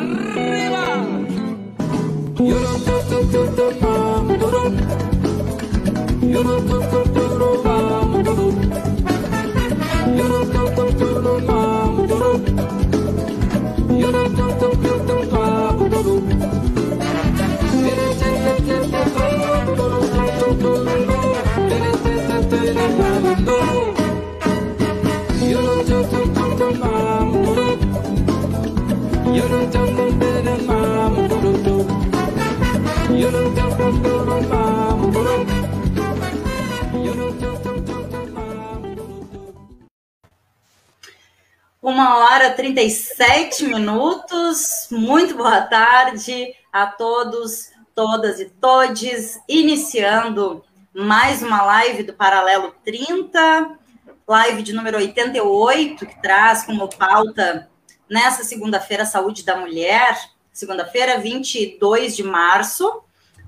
arriba. Uma hora trinta e sete minutos. Muito boa tarde a todos, todas e todes. Iniciando mais uma live do Paralelo 30, live de número 88, que traz como pauta nessa segunda-feira Saúde da Mulher, segunda-feira, 22 de março,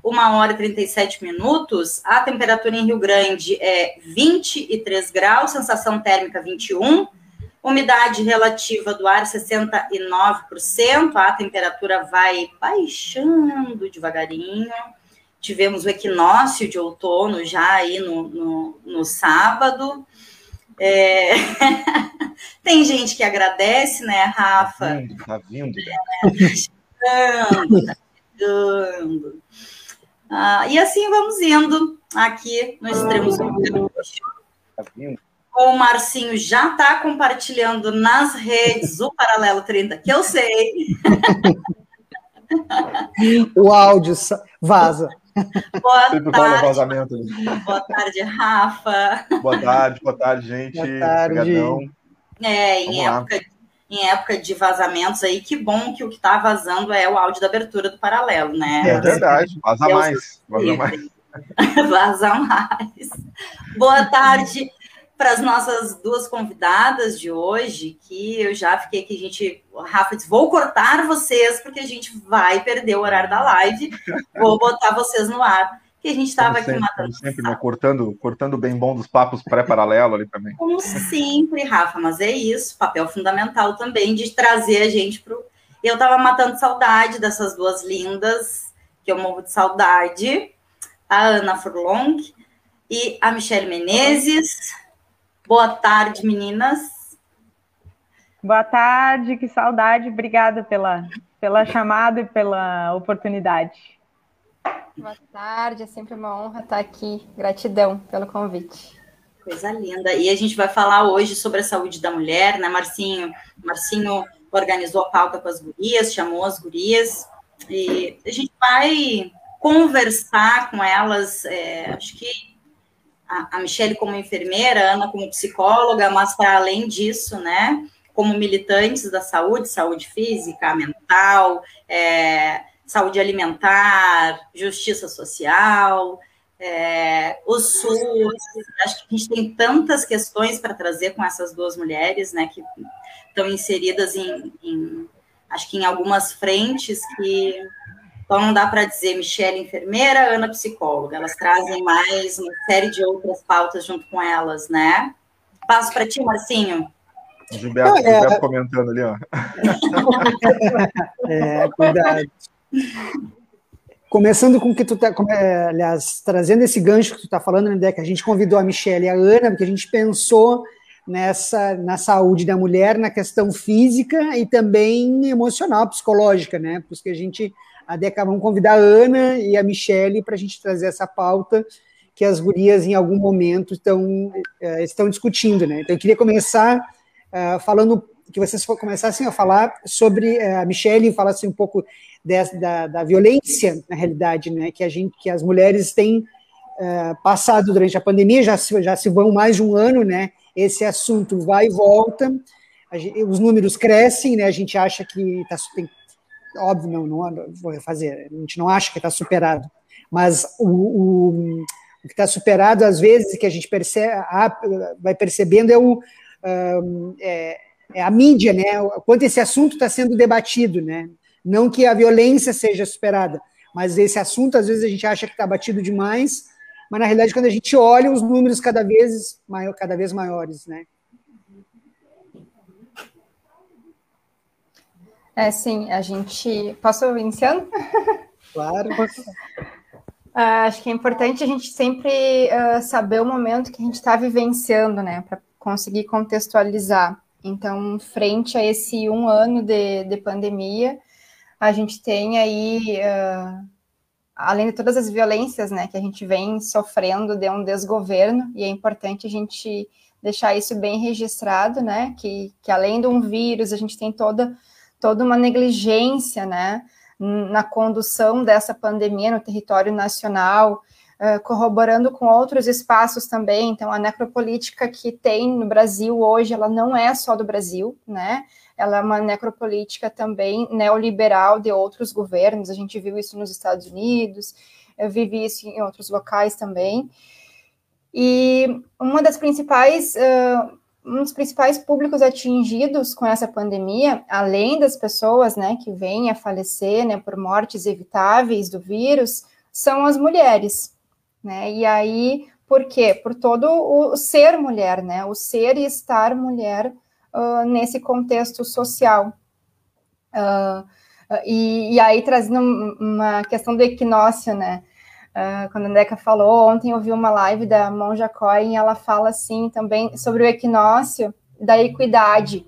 uma hora e 37 minutos. A temperatura em Rio Grande é 23 graus, sensação térmica 21 Umidade relativa do ar 69%, a temperatura vai baixando devagarinho. Tivemos o equinócio de outono já aí no, no, no sábado. É... Tem gente que agradece, né, Rafa? Tá vindo. Tá chegando, tá chegando. Ah, e assim vamos indo aqui no extremo sul. Tá vindo o Marcinho já está compartilhando nas redes o Paralelo 30, que eu sei. o áudio vaza. Boa Sempre tarde. Vazamento. Boa tarde, Rafa. Boa tarde, boa tarde, gente. Boa tarde. É, em época, em época de vazamentos aí, que bom que o que está vazando é o áudio da abertura do Paralelo, né? É verdade, vaza mais. Vaza mais. vaza mais. Boa tarde para as nossas duas convidadas de hoje, que eu já fiquei que a gente, Rafa disse, vou cortar vocês porque a gente vai perder o horário da live, vou botar vocês no ar. Que a gente estava aqui matando. Sempre, né? cortando, cortando bem bom dos papos pré-paralelo ali também. Como sempre, Rafa, mas é isso, papel fundamental também de trazer a gente para Eu estava matando saudade dessas duas lindas, que eu morro de saudade, a Ana Furlong e a Michelle Menezes. Boa tarde, meninas. Boa tarde, que saudade. Obrigada pela, pela chamada e pela oportunidade. Boa tarde, é sempre uma honra estar aqui. Gratidão pelo convite. Coisa linda. E a gente vai falar hoje sobre a saúde da mulher, né, Marcinho? Marcinho organizou a pauta com as gurias, chamou as gurias, e a gente vai conversar com elas, é, acho que a, Michelle como enfermeira, a Ana como psicóloga, mas para além disso, né, como militantes da saúde, saúde física, mental, é, saúde alimentar, justiça social, é, o SUS, acho que a gente tem tantas questões para trazer com essas duas mulheres, né, que estão inseridas em, em, acho que em algumas frentes que então, não dá para dizer Michelle enfermeira, Ana psicóloga. Elas trazem mais uma série de outras pautas junto com elas, né? Passo para ti, Marcinho. O Gilberto, é... Gilberto comentando ali, ó. É, cuidado. Começando com o que tu tá, é, aliás, trazendo esse gancho que tu está falando, né, que a gente convidou a Michelle e a Ana, porque a gente pensou nessa na saúde da mulher, na questão física e também emocional, psicológica, né? Por isso que a gente a Deca, vamos convidar a Ana e a Michele para a gente trazer essa pauta que as gurias em algum momento estão, uh, estão discutindo, né? Então eu queria começar uh, falando que vocês começassem a falar sobre uh, a Michele falasse um pouco dessa, da, da violência na realidade, né? Que a gente, que as mulheres têm passado durante a pandemia, já se, já se vão mais de um ano, né? Esse assunto vai e volta, gente, os números crescem, né? A gente acha que tá, tem óbvio, não, não vou fazer, a gente não acha que está superado, mas o, o, o que está superado, às vezes, que a gente percebe, vai percebendo é, o, é, é a mídia, né? Quanto esse assunto está sendo debatido, né? Não que a violência seja superada, mas esse assunto, às vezes, a gente acha que está batido demais, mas na realidade, quando a gente olha, os números cada vez, maior, cada vez maiores, né? É, sim, a gente. Posso iniciando? Claro. Uh, acho que é importante a gente sempre uh, saber o momento que a gente está vivenciando, né, para conseguir contextualizar. Então, frente a esse um ano de, de pandemia, a gente tem aí, uh, além de todas as violências, né, que a gente vem sofrendo de um desgoverno, e é importante a gente deixar isso bem registrado, né, que, que além de um vírus, a gente tem toda, toda uma negligência, né, na condução dessa pandemia no território nacional, uh, corroborando com outros espaços também. Então, a necropolítica que tem no Brasil hoje, ela não é só do Brasil, né? Ela é uma necropolítica também neoliberal de outros governos. A gente viu isso nos Estados Unidos, eu vivi isso em outros locais também. E uma das principais uh, um dos principais públicos atingidos com essa pandemia, além das pessoas, né, que vêm a falecer, né, por mortes evitáveis do vírus, são as mulheres, né? E aí, por quê? Por todo o ser mulher, né? O ser e estar mulher uh, nesse contexto social. Uh, e, e, aí, trazendo uma questão do equinócio, né? Uh, quando a Neca falou, ontem eu vi uma live da Monja Coin, ela fala assim também sobre o equinócio da equidade.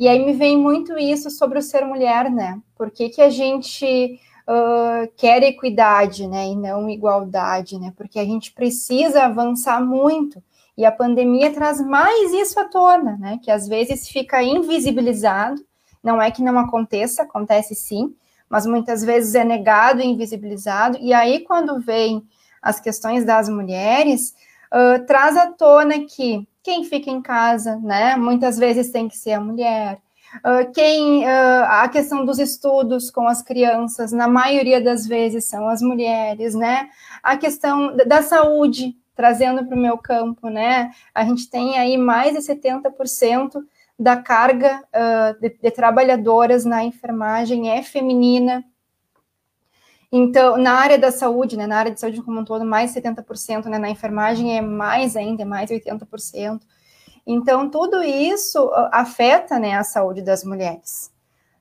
E aí me vem muito isso sobre o ser mulher, né? Por que, que a gente uh, quer equidade, né? E não igualdade, né? Porque a gente precisa avançar muito. E a pandemia traz mais isso à tona, né? Que às vezes fica invisibilizado. Não é que não aconteça, acontece sim, mas muitas vezes é negado e invisibilizado. E aí, quando vem as questões das mulheres, uh, traz à tona que quem fica em casa, né, muitas vezes tem que ser a mulher. Uh, quem uh, a questão dos estudos com as crianças, na maioria das vezes são as mulheres, né? A questão da saúde, trazendo para o meu campo, né? A gente tem aí mais de 70% da carga uh, de, de, trabalhadoras na enfermagem é feminina. Então, na área da saúde, né, na área de saúde como um todo, mais 70%, né, na enfermagem é mais ainda, é mais 80%. Então, tudo isso afeta, né, a saúde das mulheres.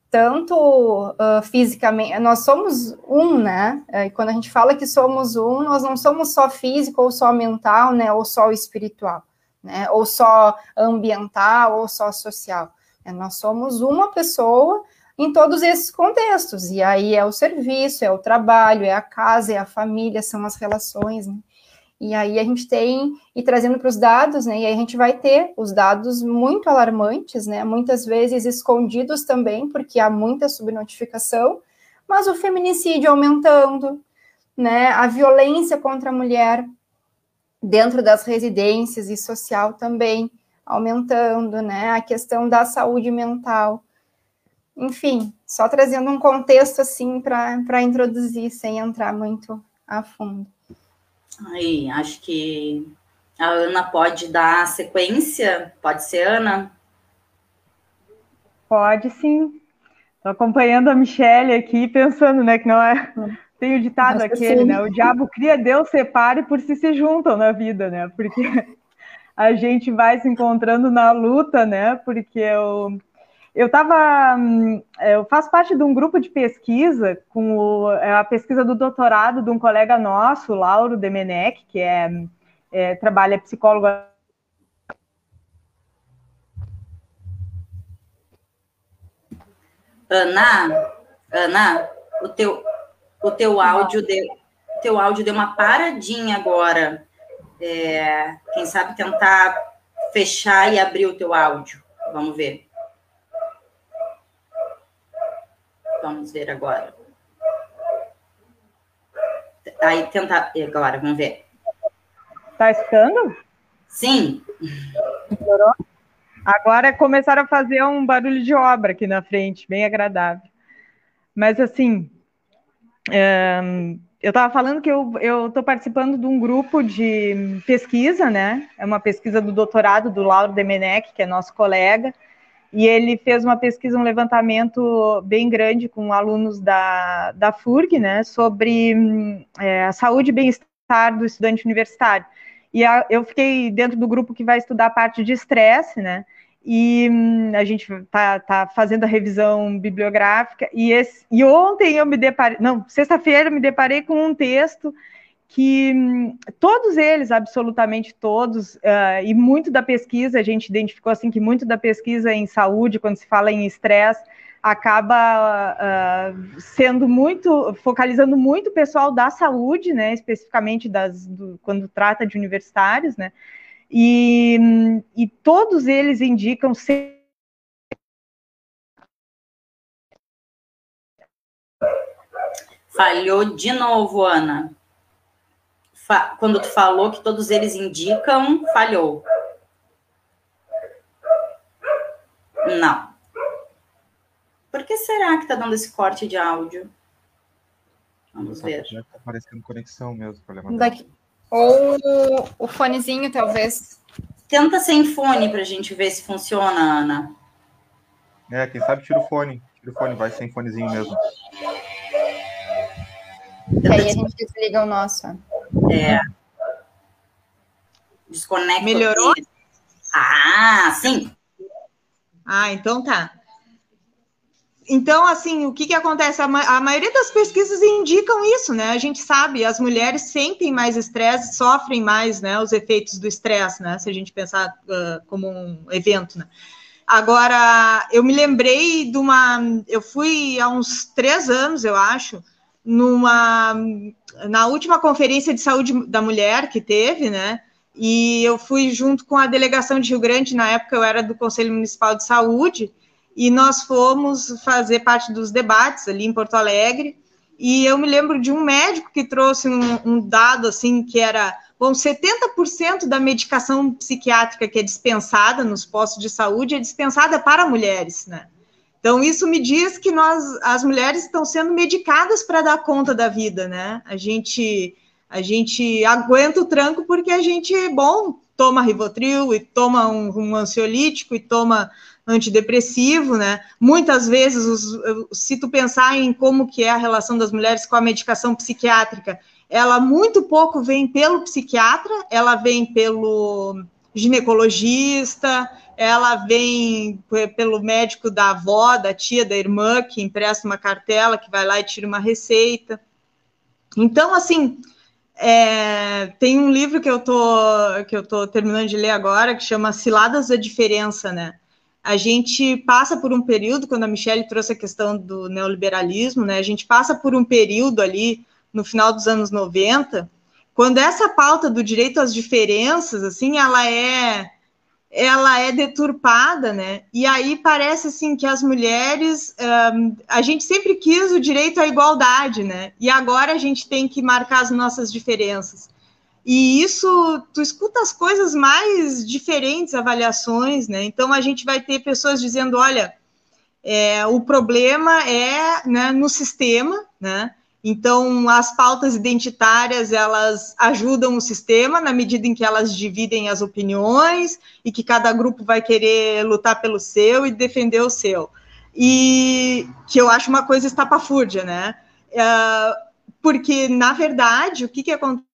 Tanto uh, fisicamente, nós somos um, né, e quando a gente fala que somos um, nós não somos só físico, ou só mental, né, ou só espiritual né? Ou só ambiental, ou só social. É, nós somos uma pessoa em todos esses contextos. E aí é o serviço, é o trabalho, é a casa, é a família, são as relações, né? E aí a gente tem, e trazendo para os dados, né? E aí a gente vai ter os dados muito alarmantes, né? Muitas vezes escondidos também, porque há muita subnotificação, mas o feminicídio aumentando, né? A violência contra a mulher dentro das residências e social também aumentando, né? A questão da saúde mental. Enfim, só trazendo um contexto assim para introduzir, sem entrar muito a fundo. Aí, acho que a Ana pode dar sequência. Pode ser, Ana? Pode sim. Estou acompanhando a Michelle aqui, pensando, né, que não é tem o ditado aquele, né? O diabo cria, Deus separe por si se juntam na vida, né? Porque a gente vai se encontrando na luta, né? Porque eu eu estava, hum, eu faço parte de um grupo de pesquisa com o, é a pesquisa do doutorado de um colega nosso, Lauro Demenec, que é, é trabalha psicólogo Ana, Ana, o teu, o teu áudio deu, teu áudio deu uma paradinha agora. É, quem sabe tentar fechar e abrir o teu áudio. Vamos ver. Vamos ver agora. Aí tentar agora, vamos ver. Tá escutando? Sim. Melhorou? Agora começaram a fazer um barulho de obra aqui na frente, bem agradável. Mas assim, eu estava falando que eu estou participando de um grupo de pesquisa, né? É uma pesquisa do doutorado do Lauro Demenec, que é nosso colega, e ele fez uma pesquisa, um levantamento bem grande com alunos da, da FURG, né? Sobre é, a saúde e bem-estar do estudante universitário. E a, eu fiquei dentro do grupo que vai estudar a parte de estresse, né? E hum, a gente está tá fazendo a revisão bibliográfica, e, esse, e ontem eu me deparei, não, sexta-feira eu me deparei com um texto que hum, todos eles, absolutamente todos, uh, e muito da pesquisa, a gente identificou assim que muito da pesquisa em saúde, quando se fala em estresse, acaba uh, sendo muito, focalizando muito o pessoal da saúde, né, especificamente das, do, quando trata de universitários, né, e, e todos eles indicam ser Falhou de novo, Ana. Fa quando tu falou que todos eles indicam, falhou. Não. Por que será que está dando esse corte de áudio? Vamos ver. Já está aparecendo conexão mesmo. Daqui, ou o fonezinho, talvez. Tenta sem fone para a gente ver se funciona, Ana. É, quem sabe tira o fone. Tira o fone, vai sem fonezinho mesmo. E aí a gente desliga o nosso. É. Desconecta. Melhorou? Ah, sim. Ah, então tá. Então, assim, o que, que acontece? A, ma a, maioria das pesquisas indicam isso, né? A gente sabe, as mulheres sentem mais estresse, sofrem mais, né? Os efeitos do estresse, né? Se a gente pensar uh, como um evento, né? Agora, eu me lembrei de uma. Eu fui há uns três anos, eu acho, numa. Na última conferência de saúde da mulher que teve, né? E eu fui junto com a delegação de Rio Grande, na época eu era do Conselho Municipal de Saúde, e nós fomos fazer parte dos debates ali em Porto Alegre. E eu me lembro de um médico que trouxe um, um dado assim que era bom, 70% da medicação psiquiátrica que é dispensada nos postos de saúde é dispensada para mulheres, né? Então isso me diz que nós as mulheres estão sendo medicadas para dar conta da vida, né? A gente a gente aguenta o tranco porque a gente, bom, toma Rivotril e toma um, um ansiolítico e toma antidepressivo, né? Muitas vezes, os, se tu pensar em como que é a relação das mulheres com a medicação psiquiátrica, ela muito pouco vem pelo psiquiatra, ela vem pelo ginecologista, ela vem pelo médico da avó, da tia, da irmã, que empresta uma cartela, que vai lá e tira uma receita. Então, assim, é, tem um livro que eu tô que eu tô terminando de ler agora que chama Ciladas da Diferença, né? A gente passa por um período, quando a Michelle trouxe a questão do neoliberalismo, né, a gente passa por um período ali no final dos anos 90, quando essa pauta do direito às diferenças, assim, ela é ela é deturpada, né? E aí parece assim que as mulheres, um, a gente sempre quis o direito à igualdade, né? E agora a gente tem que marcar as nossas diferenças. E isso, tu escuta as coisas mais diferentes, avaliações, né? Então a gente vai ter pessoas dizendo, olha, é, o problema é né, no sistema, né? Então as pautas identitárias elas ajudam o sistema na medida em que elas dividem as opiniões e que cada grupo vai querer lutar pelo seu e defender o seu. E que eu acho uma coisa estapafúrdia, né? É, porque, na verdade, o que, que acontece?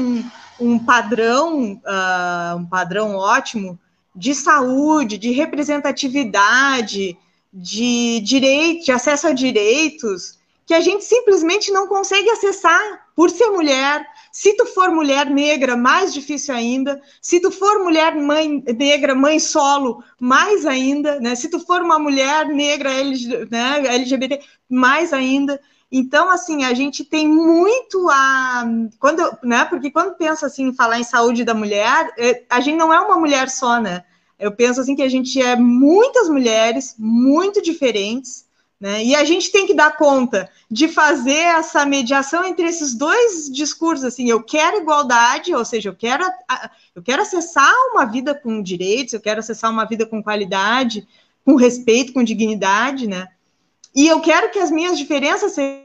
Um, um padrão, uh, um padrão ótimo de saúde, de representatividade, de direito, de acesso a direitos, que a gente simplesmente não consegue acessar por ser mulher. Se tu for mulher negra, mais difícil ainda. Se tu for mulher mãe negra, mãe solo, mais ainda. Né? Se tu for uma mulher negra né, LGBT, mais ainda. Então, assim, a gente tem muito a. Quando, né, porque quando pensa assim, em falar em saúde da mulher, é, a gente não é uma mulher só, né? Eu penso assim que a gente é muitas mulheres, muito diferentes, né? E a gente tem que dar conta de fazer essa mediação entre esses dois discursos, assim, eu quero igualdade, ou seja, eu quero, eu quero acessar uma vida com direitos, eu quero acessar uma vida com qualidade, com respeito, com dignidade, né? E eu quero que as minhas diferenças sejam.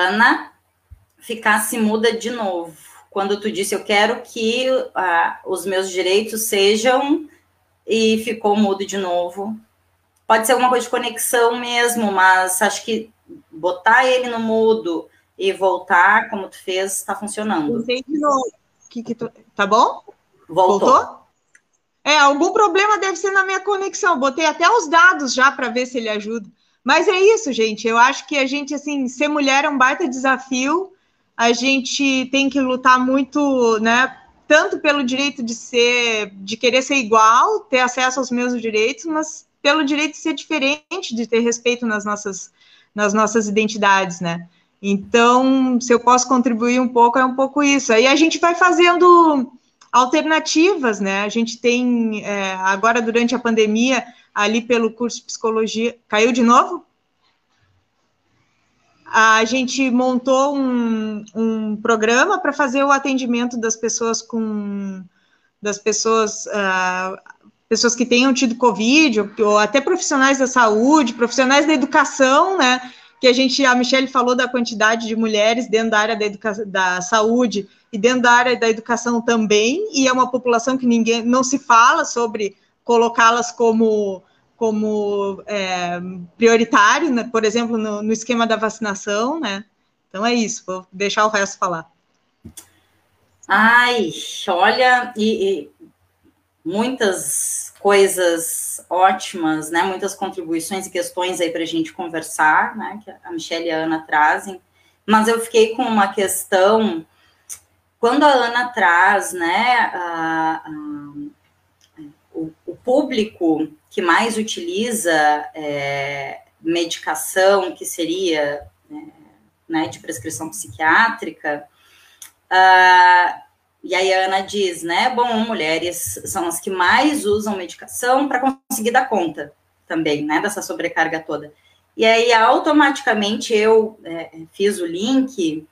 Ana, ficasse muda de novo. Quando tu disse eu quero que ah, os meus direitos sejam e ficou mudo de novo. Pode ser alguma coisa de conexão mesmo, mas acho que botar ele no mudo e voltar como tu fez, está funcionando. Que que tu... Tá bom? Voltou? Voltou? É, algum problema deve ser na minha conexão. Botei até os dados já para ver se ele ajuda. Mas é isso, gente. Eu acho que a gente, assim, ser mulher é um baita desafio. A gente tem que lutar muito, né? Tanto pelo direito de ser, de querer ser igual, ter acesso aos mesmos direitos, mas pelo direito de ser diferente, de ter respeito nas nossas, nas nossas identidades, né? Então, se eu posso contribuir um pouco, é um pouco isso. Aí a gente vai fazendo alternativas, né? A gente tem, é, agora durante a pandemia, ali pelo curso de psicologia. Caiu de novo? A gente montou um, um programa para fazer o atendimento das pessoas com das pessoas uh, pessoas que tenham tido Covid, ou, ou, até profissionais da saúde, profissionais da educação, né? Que a gente, a Michelle falou da quantidade de mulheres dentro da área da, educa da saúde e dentro da área da educação também, e é uma população que ninguém não se fala sobre colocá-las como como é, prioritário, né, por exemplo, no, no, esquema da vacinação, né? Então é isso, vou deixar o resto falar. Ai, olha, e, e muitas coisas ótimas, né? Muitas contribuições e questões aí para a gente conversar, né? Que a Michelle e a Ana trazem. Mas eu fiquei com uma questão quando a Ana traz, né? A, público que mais utiliza é, medicação, que seria é, né, de prescrição psiquiátrica, uh, e aí a Ana diz, né, bom, mulheres são as que mais usam medicação para conseguir dar conta também, né, dessa sobrecarga toda. E aí, automaticamente, eu é, fiz o link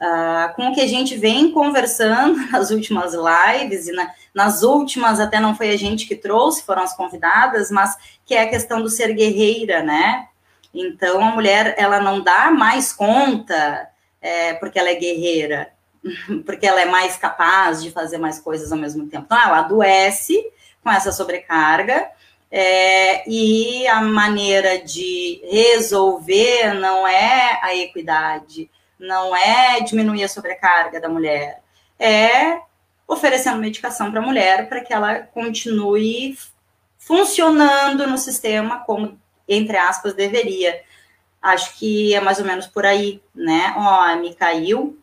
uh, com o que a gente vem conversando nas últimas lives e na, nas últimas até não foi a gente que trouxe, foram as convidadas, mas que é a questão do ser guerreira, né? Então a mulher ela não dá mais conta é, porque ela é guerreira, porque ela é mais capaz de fazer mais coisas ao mesmo tempo. Então ela adoece com essa sobrecarga. É, e a maneira de resolver não é a equidade, não é diminuir a sobrecarga da mulher, é oferecendo medicação para a mulher para que ela continue funcionando no sistema como, entre aspas, deveria. Acho que é mais ou menos por aí, né? Ó, Mi caiu,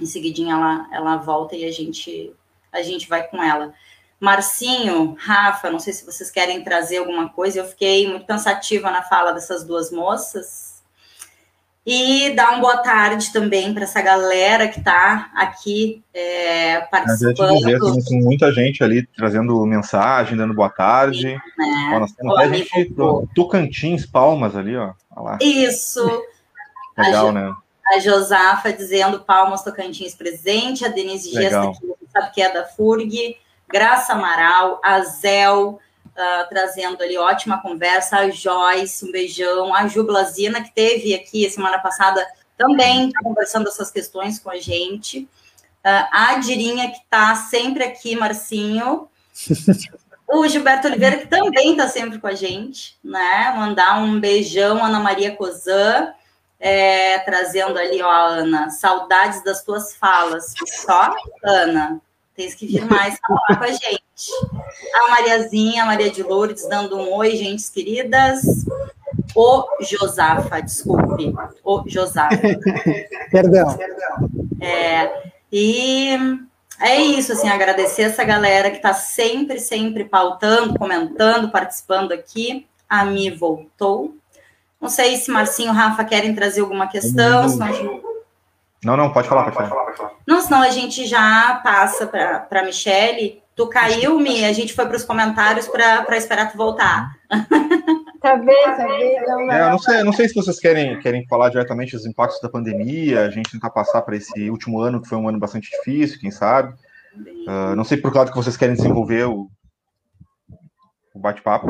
em seguidinha ela, ela volta e a gente, a gente vai com ela. Marcinho, Rafa, não sei se vocês querem trazer alguma coisa, eu fiquei muito pensativa na fala dessas duas moças, e dar uma boa tarde também para essa galera que está aqui é, participando. Dizer, tem muita gente ali trazendo mensagem, dando boa tarde. Sim, né? ó, nós temos até gente do Tocantins, Palmas ali, ó. Lá. Isso. Legal, a né? A Josafa dizendo Palmas Tocantins presente, a Denise Gesta, que sabe que é da FURG, Graça Amaral, a Zel, uh, trazendo ali ótima conversa, a Joyce, um beijão, a Jublazina, que teve aqui semana passada também conversando essas questões com a gente, uh, a Dirinha, que está sempre aqui, Marcinho, o Gilberto Oliveira, que também está sempre com a gente, né? Mandar um beijão, Ana Maria Cozan, é, trazendo ali, ó, Ana, saudades das tuas falas. Só, Ana, tens que vir mais falar com a gente. A Mariazinha, a Maria de Lourdes, dando um oi, gente queridas. O Josafa, desculpe. O Josafa. Perdão. É, e é isso, assim, agradecer essa galera que está sempre, sempre pautando, comentando, participando aqui. A Mi voltou. Não sei se Marcinho e Rafa querem trazer alguma questão. Não, não, pode falar, pode falar. Não, senão a gente já passa para a Michelle Tu caiu, Mi, a gente foi para os comentários para esperar tu voltar. Tá bem, tá. Não, não. É, eu não sei, não sei se vocês querem, querem falar diretamente dos impactos da pandemia, a gente tentar passar para esse último ano, que foi um ano bastante difícil, quem sabe. Uh, não sei por que lado que vocês querem desenvolver o, o bate-papo.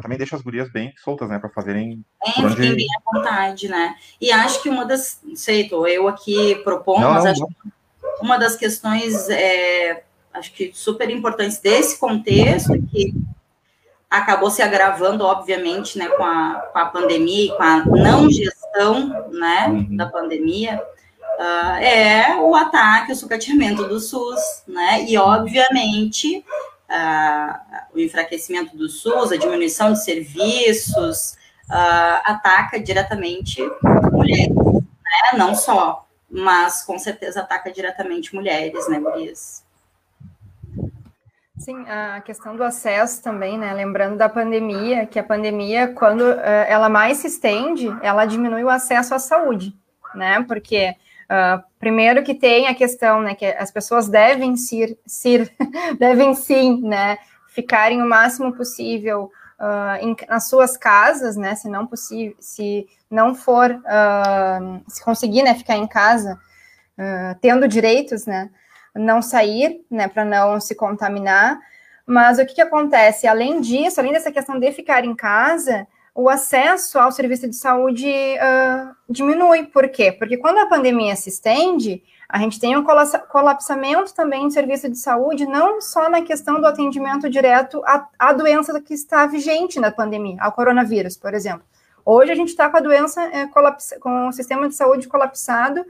Mas também deixa as gurias bem soltas, né, para fazerem. É, onde... bem à vontade, né? E acho que uma das. Não sei, tô eu aqui propondo, não, mas não, acho que uma das questões é, acho que super importantes desse contexto, que acabou se agravando, obviamente, né, com a, com a pandemia e com a não gestão, né, uhum. da pandemia, uh, é o ataque, o sucateamento do SUS, né? E, obviamente, o enfraquecimento do SUS, a diminuição de serviços, uh, ataca diretamente mulheres, né? Não só, mas com certeza ataca diretamente mulheres, né, Gurias? Sim, a questão do acesso também, né? Lembrando da pandemia, que a pandemia, quando uh, ela mais se estende, ela diminui o acesso à saúde, né? Porque uh, primeiro que tem a questão, né, que as pessoas devem ser, ser devem sim, né, ficarem o máximo possível uh, em, nas suas casas, né? Se não possível, se não for, se conseguir, né, ficar em casa, tendo direitos, né? não sair, né, para não se contaminar. Mas o que, que acontece? Além disso, além dessa questão de ficar em casa, o acesso ao serviço de saúde uh, diminui. Por quê? Porque quando a pandemia se estende, a gente tem um colapsamento também do serviço de saúde, não só na questão do atendimento direto à, à doença que está vigente na pandemia, ao coronavírus, por exemplo. Hoje a gente está com a doença, é, com o sistema de saúde colapsado,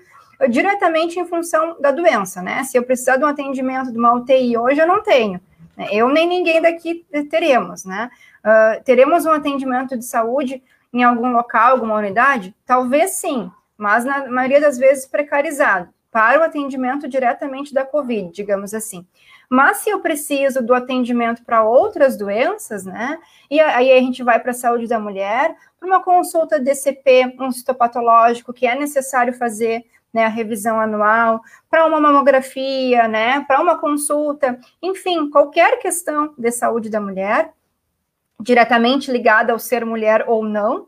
diretamente em função da doença, né? Se eu precisar de um atendimento de uma UTI hoje, eu não tenho. Né? Eu nem ninguém daqui teremos, né? Uh, teremos um atendimento de saúde em algum local, alguma unidade? Talvez sim, mas na maioria das vezes precarizado para o atendimento diretamente da Covid, digamos assim. Mas se eu preciso do atendimento para outras doenças, né? E aí a gente vai para a saúde da mulher, para uma consulta DCP, um citopatológico que é necessário fazer né, a revisão anual, para uma mamografia, né, para uma consulta, enfim, qualquer questão de saúde da mulher, diretamente ligada ao ser mulher ou não,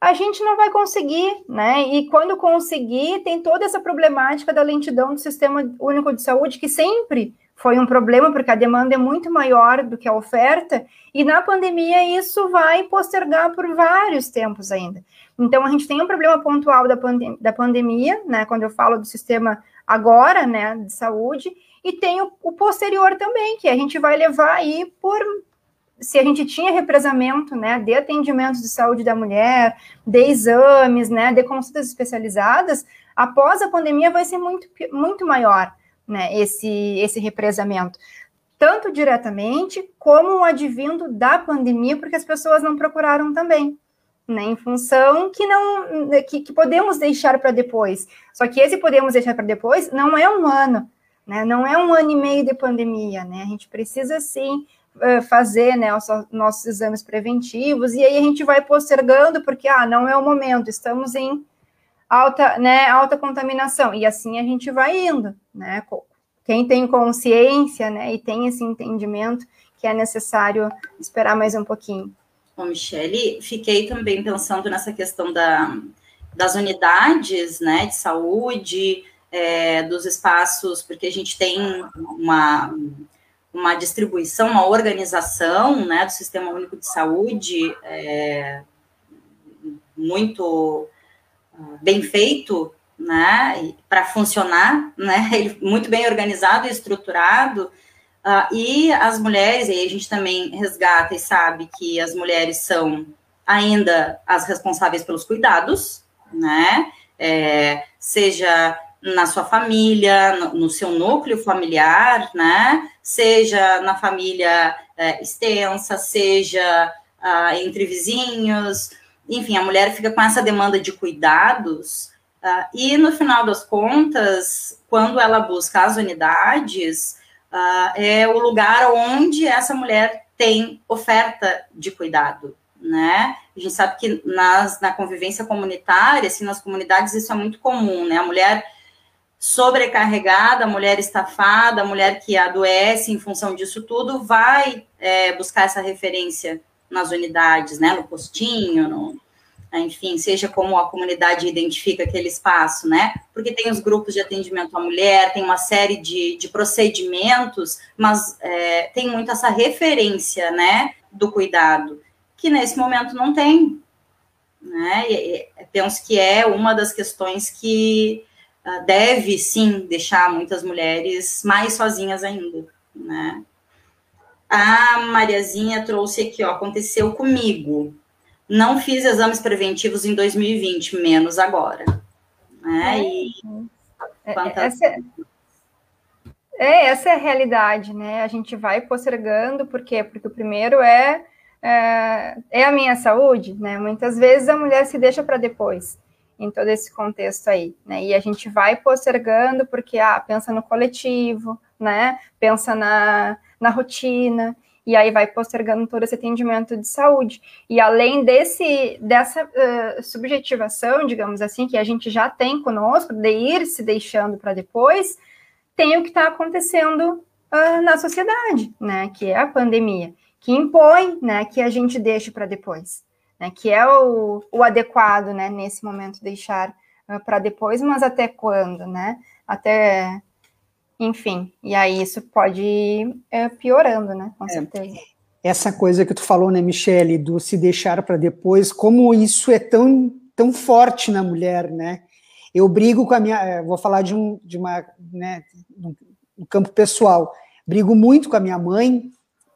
a gente não vai conseguir, né? E quando conseguir, tem toda essa problemática da lentidão do sistema único de saúde, que sempre foi um problema, porque a demanda é muito maior do que a oferta, e na pandemia isso vai postergar por vários tempos ainda. Então, a gente tem um problema pontual da, pandem da pandemia, né, quando eu falo do sistema agora, né, de saúde, e tem o, o posterior também, que a gente vai levar aí por se a gente tinha represamento, né, de atendimentos de saúde da mulher, de exames, né, de consultas especializadas, após a pandemia vai ser muito, muito maior, né, esse, esse represamento. Tanto diretamente, como advindo da pandemia, porque as pessoas não procuraram também. Né, em função que não que, que podemos deixar para depois. Só que esse podemos deixar para depois não é um ano, né? Não é um ano e meio de pandemia, né? A gente precisa sim fazer né, os nossos exames preventivos, e aí a gente vai postergando, porque ah, não é o momento, estamos em alta, né, alta contaminação, e assim a gente vai indo, né? Quem tem consciência, né, e tem esse entendimento que é necessário esperar mais um pouquinho. Bom, Michele, fiquei também pensando nessa questão da, das unidades, né, de saúde, é, dos espaços, porque a gente tem uma, uma distribuição, uma organização, né, do Sistema Único de Saúde é, muito ah, bem feito, né, para funcionar, né, muito bem organizado e estruturado, uh, e as mulheres, e a gente também resgata e sabe que as mulheres são ainda as responsáveis pelos cuidados, né, é, seja na sua família, no, no, seu núcleo familiar, né, seja na família é, extensa, seja uh, entre vizinhos, enfim, a mulher fica com essa demanda de cuidados Uh, e no final das contas, quando ela busca as unidades, uh, é o lugar onde essa mulher tem oferta de cuidado, né? A gente sabe que nas, na convivência comunitária, assim, nas comunidades, isso é muito comum, né? A mulher sobrecarregada, a mulher estafada, a mulher que adoece em função disso tudo, vai é, buscar essa referência nas unidades, né? No postinho, no, enfim, seja como a comunidade identifica aquele espaço, né? Porque tem os grupos de atendimento à mulher, tem uma série de, de procedimentos, mas é, tem muito essa referência, né, do cuidado, que nesse momento não tem, né? E, penso que é uma das questões que deve, sim, deixar muitas mulheres mais sozinhas ainda, né? A Mariazinha trouxe aqui, ó, aconteceu comigo não fiz exames preventivos em 2020, menos agora. Né? E, Quantas... Essa, é, essa é a realidade, né? A gente vai postergando, por quê? Porque o primeiro é, é, é a minha saúde, né? Muitas vezes a mulher se deixa para depois, em todo esse contexto aí, né? E a gente vai postergando porque, ah, pensa no coletivo, né? Pensa na, na rotina, e aí vai postergando todo esse atendimento de saúde. E além desse dessa uh, subjetivação, digamos assim, que a gente já tem conosco, de ir se deixando para depois, tem o que está acontecendo uh, na sociedade, né? Que é a pandemia, que impõe, né? Que a gente deixe para depois, né? Que é o, o adequado, né? Nesse momento deixar uh, para depois, mas até quando, né? Até, enfim, e aí isso pode ir é, piorando, né? Com é. certeza. Essa coisa que tu falou, né, Michele, do se deixar para depois, como isso é tão tão forte na mulher, né? Eu brigo com a minha, eh, vou falar de, um, de uma, né, no campo pessoal, brigo muito com a minha mãe,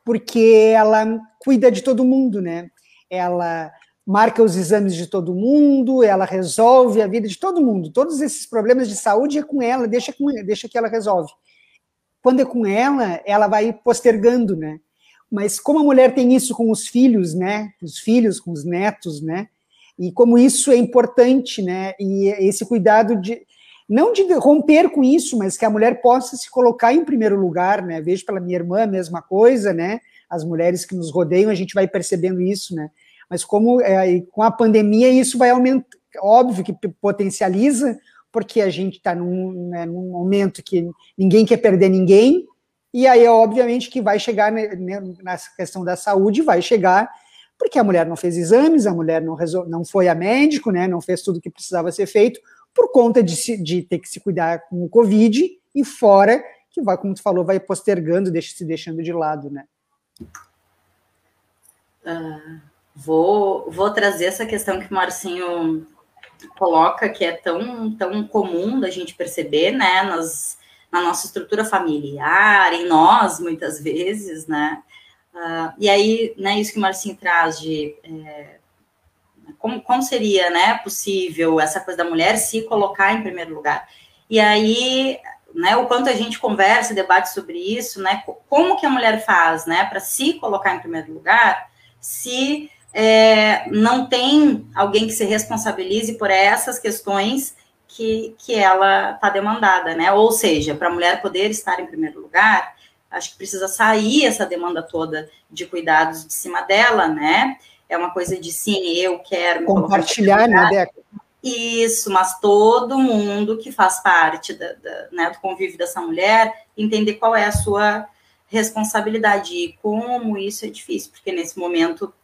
porque ela cuida de todo mundo, né? Ela marca os exames de todo mundo, ela resolve a vida de todo mundo. Todos esses problemas de saúde é com ela, deixa, com, deixa que ela resolve. Quando é com ela, ela vai postergando, né? Mas como a mulher tem isso com os filhos, né? Os filhos, com os netos, né? e como isso é importante, né? E esse cuidado de não de romper com isso, mas que a mulher possa se colocar em primeiro lugar, né? Vejo pela minha irmã a mesma coisa, né? As mulheres que nos rodeiam, a gente vai percebendo isso, né? Mas como é, com a pandemia isso vai aumentar, óbvio que potencializa, porque a gente está num, né, num momento que ninguém quer perder ninguém, e aí, obviamente, que vai chegar né, nessa questão da saúde, vai chegar porque a mulher não fez exames, a mulher não, resol... não foi a médico, né, não fez tudo o que precisava ser feito, por conta de, se, de ter que se cuidar com o Covid, e fora que vai, como tu falou, vai postergando, deixa, se deixando de lado, né? Uh, vou, vou trazer essa questão que o Marcinho coloca, que é tão, tão comum da gente perceber, né, nas, na nossa estrutura familiar, em nós, muitas vezes, né, Uh, e aí, né, isso que o Marcinho traz de é, como, como seria né, possível essa coisa da mulher se colocar em primeiro lugar. E aí, né, o quanto a gente conversa, debate sobre isso, né, como que a mulher faz né, para se colocar em primeiro lugar, se é, não tem alguém que se responsabilize por essas questões que, que ela está demandada, né? Ou seja, para a mulher poder estar em primeiro lugar, acho que precisa sair essa demanda toda de cuidados de cima dela, né? É uma coisa de sim, eu quero compartilhar, né, Deca? Isso, mas todo mundo que faz parte da, da, né, do convívio dessa mulher entender qual é a sua responsabilidade e como isso é difícil, porque nesse momento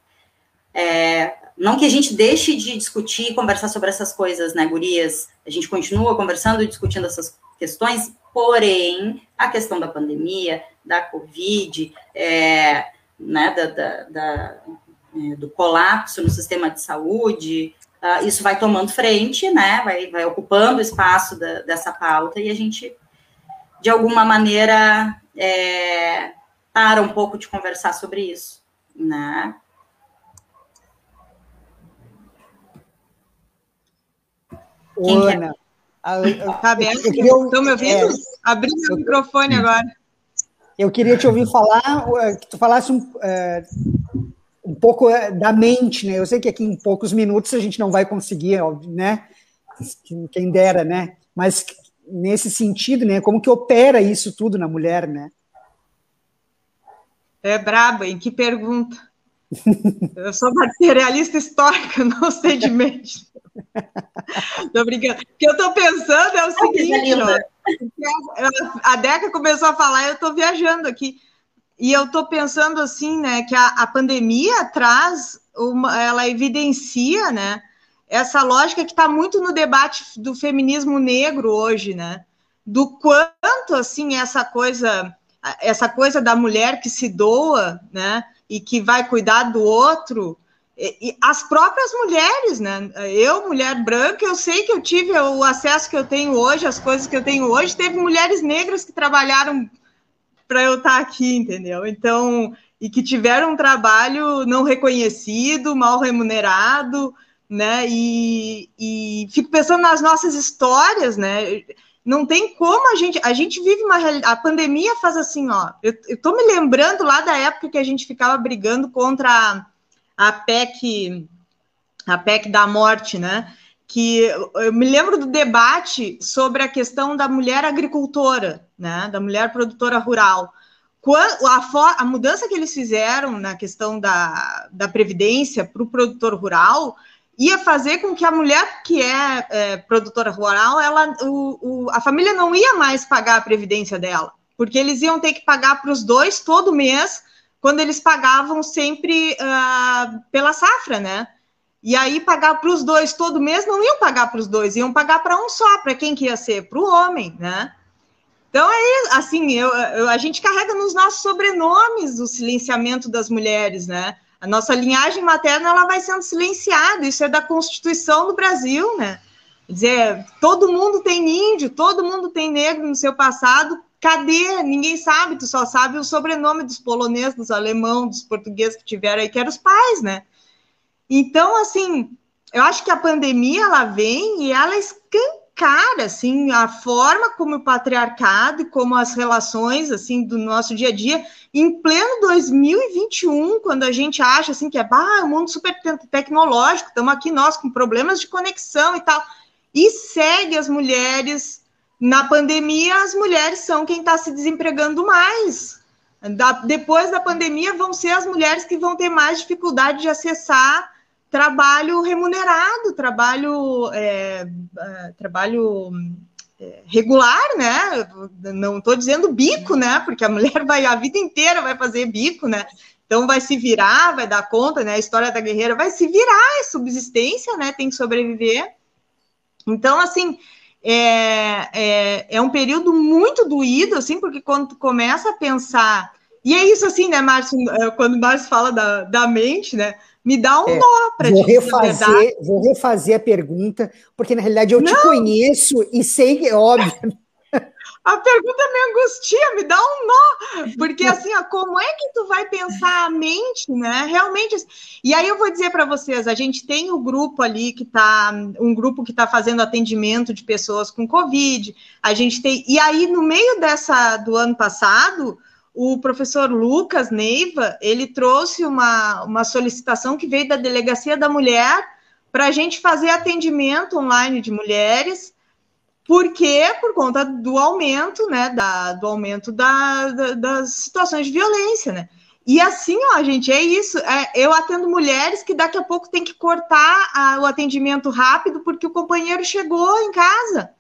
é, não que a gente deixe de discutir e conversar sobre essas coisas, né, gurias? A gente continua conversando e discutindo essas questões, porém, a questão da pandemia, da Covid, é, né, da, da, da é, do colapso no sistema de saúde, uh, isso vai tomando frente, né, vai, vai ocupando o espaço da, dessa pauta e a gente, de alguma maneira, é, para um pouco de conversar sobre isso, né. Quem Ana, Tá aberto? Estão me ouvindo? É, Abri meu microfone agora. Eu queria te ouvir falar, que tu falasse um, é, um pouco é, da mente, né? Eu sei que aqui em poucos minutos a gente não vai conseguir, né? Quem dera, né? Mas nesse sentido, né? Como que opera isso tudo na mulher, né? É braba, em que pergunta? Eu sou materialista histórica, não sei de mente. Tô brincando. O que eu tô pensando é o seguinte, ó, a Deca começou a falar, eu tô viajando aqui. E eu tô pensando assim, né, que a, a pandemia traz uma, ela evidencia, né, essa lógica que está muito no debate do feminismo negro hoje, né? Do quanto assim essa coisa, essa coisa da mulher que se doa, né? E que vai cuidar do outro, e as próprias mulheres, né? Eu, mulher branca, eu sei que eu tive o acesso que eu tenho hoje, as coisas que eu tenho hoje. Teve mulheres negras que trabalharam para eu estar aqui, entendeu? Então, e que tiveram um trabalho não reconhecido, mal remunerado, né? E, e fico pensando nas nossas histórias, né? não tem como a gente. A gente vive uma realidade. A pandemia faz assim, ó. Eu, estou me lembrando lá da época que a gente ficava brigando contra a, a PEC, a PEC da morte, né? Que eu me lembro do debate sobre a questão da mulher agricultora, né? Da mulher produtora rural. A, a mudança que eles fizeram na questão da, da previdência para o produtor rural ia fazer com que a mulher que é, é produtora rural, ela, o, o, a família não ia mais pagar a previdência dela, porque eles iam ter que pagar para os dois todo mês, quando eles pagavam sempre uh, pela safra, né? E aí pagar para os dois todo mês não iam pagar para os dois, iam pagar para um só, para quem que ia ser? Para o homem, né? Então é assim, eu, eu, a gente carrega nos nossos sobrenomes o silenciamento das mulheres, né? A nossa linhagem materna ela vai sendo silenciada, isso é da Constituição do Brasil, né? Quer dizer, todo mundo tem índio, todo mundo tem negro no seu passado, cadê? Ninguém sabe, tu só sabe o sobrenome dos poloneses, dos alemão, dos portugueses que tiveram aí, que eram os pais, né? Então, assim, eu acho que a pandemia ela vem e ela escancara cara, assim, a forma como o patriarcado e como as relações, assim, do nosso dia a dia, em pleno 2021, quando a gente acha, assim, que é, ah, um mundo super tecnológico, estamos aqui nós com problemas de conexão e tal, e segue as mulheres, na pandemia, as mulheres são quem está se desempregando mais, da, depois da pandemia, vão ser as mulheres que vão ter mais dificuldade de acessar trabalho remunerado, trabalho, é, é, trabalho é, regular, né? Não estou dizendo bico, né? Porque a mulher vai a vida inteira vai fazer bico, né? Então vai se virar, vai dar conta, né? A história da guerreira vai se virar, é subsistência, né? Tem que sobreviver. Então, assim, é, é, é um período muito doído, assim, porque quando tu começa a pensar. E é isso, assim, né, Márcio? Quando o Márcio fala da, da mente, né? Me dá um é, nó para te refazer, Vou refazer a pergunta, porque na realidade eu Não. te conheço e sei que é óbvio. A pergunta me angustia, me dá um nó, porque assim, ó, como é que tu vai pensar a mente, né? Realmente. E aí eu vou dizer para vocês, a gente tem o um grupo ali que tá, um grupo que está fazendo atendimento de pessoas com Covid. A gente tem, e aí no meio dessa do ano passado, o professor Lucas Neiva, ele trouxe uma, uma solicitação que veio da Delegacia da Mulher para a gente fazer atendimento online de mulheres, porque por conta do aumento, né, da, do aumento da, da, das situações de violência, né? E assim, ó, gente, é isso. É, eu atendo mulheres que daqui a pouco tem que cortar a, o atendimento rápido porque o companheiro chegou em casa.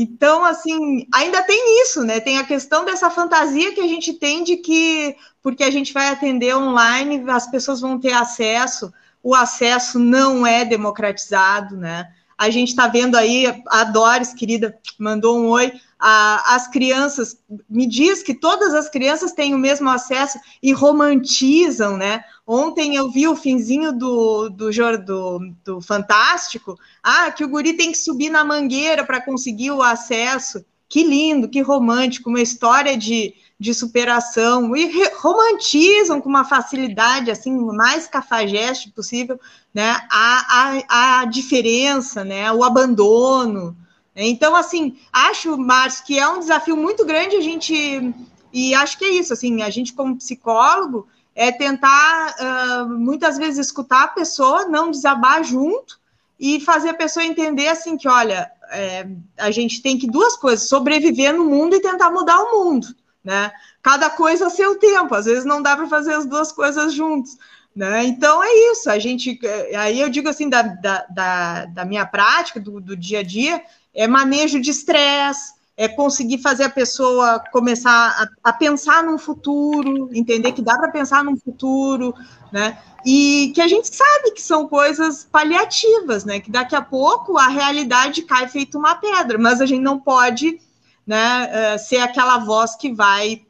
Então, assim, ainda tem isso, né? Tem a questão dessa fantasia que a gente tem de que, porque a gente vai atender online, as pessoas vão ter acesso. O acesso não é democratizado, né? A gente está vendo aí, a Doris, querida, mandou um oi. A, as crianças, me diz que todas as crianças têm o mesmo acesso e romantizam, né? Ontem eu vi o finzinho do, do, do, do Fantástico, ah, que o guri tem que subir na mangueira para conseguir o acesso. Que lindo, que romântico, uma história de, de superação e romantizam com uma facilidade assim mais cafajeste possível, né? A, a, a diferença, né? O abandono. Então, assim, acho, Márcio, que é um desafio muito grande a gente e acho que é isso, assim, a gente como psicólogo é tentar uh, muitas vezes escutar a pessoa, não desabar junto e fazer a pessoa entender assim que, olha, é, a gente tem que duas coisas, sobreviver no mundo e tentar mudar o mundo né? Cada coisa a seu tempo, às vezes não dá para fazer as duas coisas juntos, né? Então é isso, a gente, é, aí eu digo assim, da, da, da, da minha prática, do, do dia a dia, é manejo de estresse, é conseguir fazer a pessoa começar a, a, pensar num futuro, entender que dá para pensar num futuro, né? E que a gente sabe que são coisas paliativas, né? Que daqui a pouco a realidade cai feito uma pedra, mas a gente não pode né, uh, ser aquela voz que vai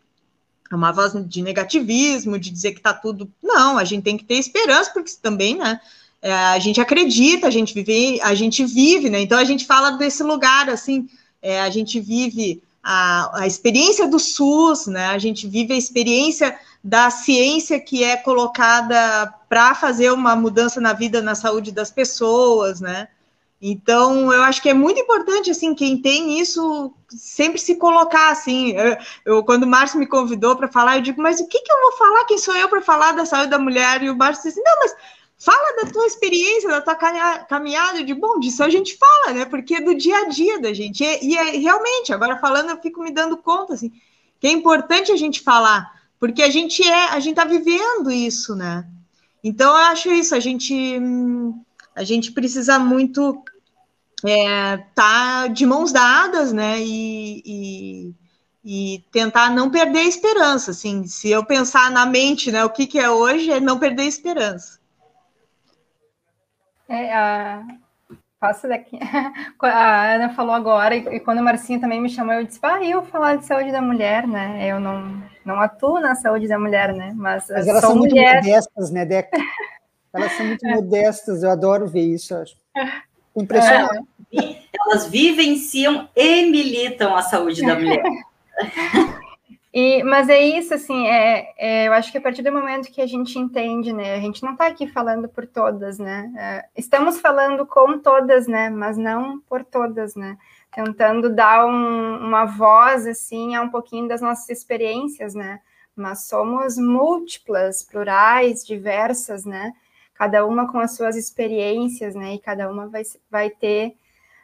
uma voz de negativismo, de dizer que está tudo. Não, a gente tem que ter esperança, porque também, né? É, a gente acredita, a gente vive, a gente vive, né? Então a gente fala desse lugar assim, é, a gente vive a, a experiência do SUS, né? A gente vive a experiência da ciência que é colocada para fazer uma mudança na vida, na saúde das pessoas, né? Então, eu acho que é muito importante, assim, quem tem isso, sempre se colocar, assim. Eu, eu quando o Márcio me convidou para falar, eu digo, mas o que, que eu vou falar? Quem sou eu para falar da saúde da mulher? E o Márcio disse, não, mas fala da tua experiência, da tua caminhada. De bom, disso a gente fala, né? Porque é do dia a dia da gente. E, e é, realmente, agora falando, eu fico me dando conta, assim, que é importante a gente falar, porque a gente é, a gente está vivendo isso, né? Então, eu acho isso, a gente. A gente precisa muito é, tá de mãos dadas, né? E, e, e, tentar não perder a esperança. Assim, se eu pensar na mente, né, o que, que é hoje, é não perder a esperança. É, a... Passo daqui. A Ana falou agora, e quando o Marcinho também me chamou, eu disse, ah, eu falar de saúde da mulher, né? Eu não, não atuo na saúde da mulher, né? Mas, Mas elas são mulher... muito modestas, né, Deca? Elas são muito modestas, eu adoro ver isso, acho. Impressionante. É, elas vivenciam e militam a saúde da mulher. E, mas é isso, assim, é, é, eu acho que a partir do momento que a gente entende, né, a gente não está aqui falando por todas, né, é, estamos falando com todas, né, mas não por todas, né, tentando dar um, uma voz, assim, a um pouquinho das nossas experiências, né, mas somos múltiplas, plurais, diversas, né, cada uma com as suas experiências, né? E cada uma vai, vai ter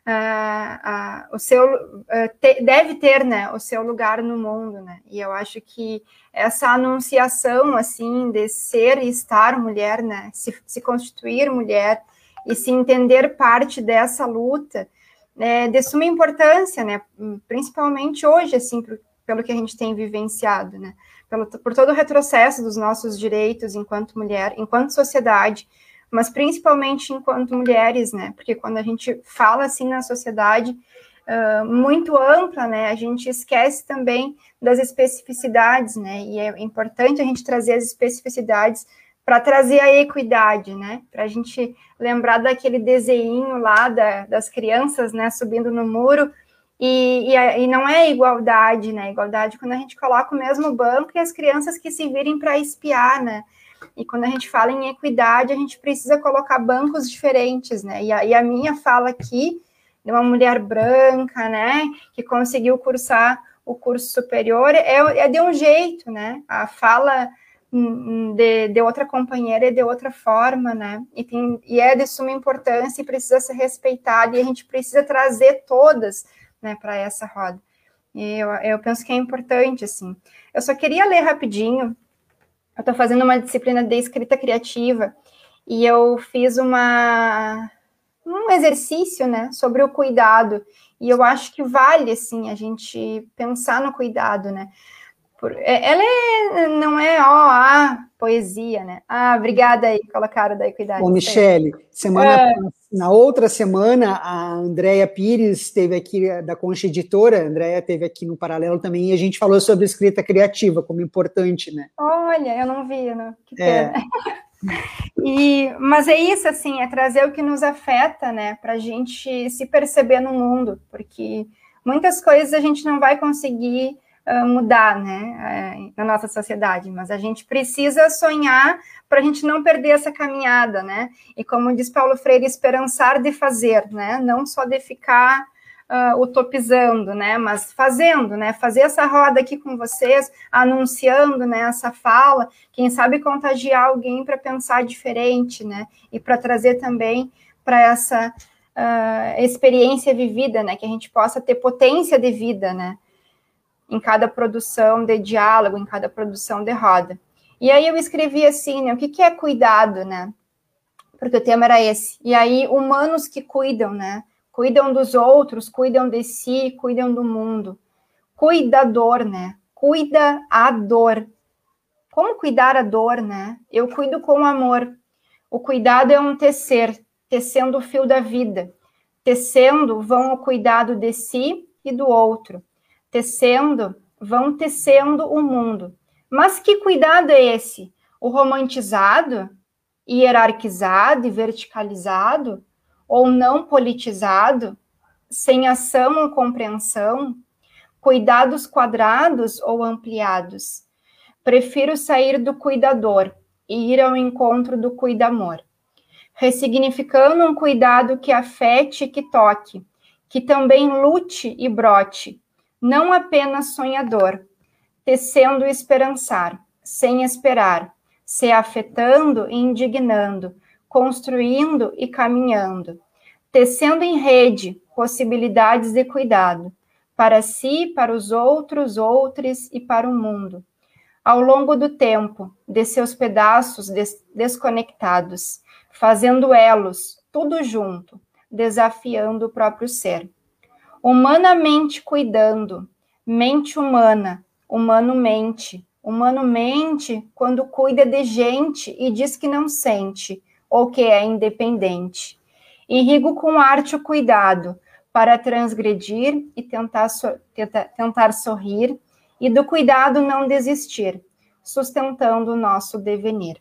uh, uh, o seu uh, te, deve ter, né? O seu lugar no mundo, né? E eu acho que essa anunciação assim de ser e estar mulher, né? Se, se constituir mulher e se entender parte dessa luta é de suma importância, né? Principalmente hoje, assim, pelo que a gente tem vivenciado, né? Pelo, por todo o retrocesso dos nossos direitos enquanto mulher, enquanto sociedade, mas principalmente enquanto mulheres, né? Porque quando a gente fala assim na sociedade uh, muito ampla, né? A gente esquece também das especificidades, né? E é importante a gente trazer as especificidades para trazer a equidade, né? Para a gente lembrar daquele desenho lá da, das crianças, né? Subindo no muro e, e, e, não é igualdade, né? Igualdade quando a gente coloca o mesmo banco e as crianças que se virem para espiar, né? E quando a gente fala em equidade, a gente precisa colocar bancos diferentes, né? E a, e a minha fala aqui de uma mulher branca, né? Que conseguiu cursar o curso superior é, é de um jeito, né? A fala hum, hum, de, de, outra companheira é de outra forma, né? E, tem, e é de suma importância e precisa ser respeitada, e a gente precisa trazer todas né, para essa roda. E eu, eu penso que é importante, assim. Eu só queria ler rapidinho. Eu estou fazendo uma disciplina de escrita criativa e eu fiz uma um exercício, né, sobre o cuidado. E eu acho que vale, assim, a gente pensar no cuidado, né? É, ela é, não é, ó, a poesia, né? Ah, obrigada aí, colocaram da equidade. Ô, Michele, semana, é. na outra semana, a Andréia Pires esteve aqui, da Concha Editora, a Andréia esteve aqui no Paralelo também, e a gente falou sobre escrita criativa, como importante, né? Olha, eu não vi, não. que é. pena. É. E, mas é isso, assim, é trazer o que nos afeta, né, para a gente se perceber no mundo, porque muitas coisas a gente não vai conseguir mudar, né, uh, na nossa sociedade, mas a gente precisa sonhar para a gente não perder essa caminhada, né, e como diz Paulo Freire, esperançar de fazer, né, não só de ficar uh, utopizando, né, mas fazendo, né, fazer essa roda aqui com vocês, anunciando, né, essa fala, quem sabe contagiar alguém para pensar diferente, né, e para trazer também para essa uh, experiência vivida, né, que a gente possa ter potência de vida, né, em cada produção de diálogo, em cada produção de roda. E aí eu escrevi assim, né, o que, que é cuidado, né? Porque o tema era esse. E aí, humanos que cuidam, né? Cuidam dos outros, cuidam de si, cuidam do mundo. Cuidador, né? Cuida a dor. Como cuidar a dor, né? Eu cuido com amor. O cuidado é um tecer, tecendo o fio da vida. Tecendo vão o cuidado de si e do outro tecendo, vão tecendo o mundo. Mas que cuidado é esse? O romantizado, hierarquizado e verticalizado, ou não politizado, sem ação ou compreensão, cuidados quadrados ou ampliados. Prefiro sair do cuidador e ir ao encontro do cuidamor. ressignificando um cuidado que afete e que toque, que também lute e brote, não apenas sonhador, tecendo esperançar, sem esperar, se afetando e indignando, construindo e caminhando, tecendo em rede possibilidades de cuidado, para si, para os outros, outros e para o mundo. Ao longo do tempo, de seus pedaços des desconectados, fazendo elos, tudo junto, desafiando o próprio ser. Humanamente cuidando, mente humana, humano mente, humano mente quando cuida de gente e diz que não sente, ou que é independente. Irrigo com arte o cuidado, para transgredir e tentar, so tenta, tentar sorrir, e do cuidado não desistir, sustentando o nosso devenir.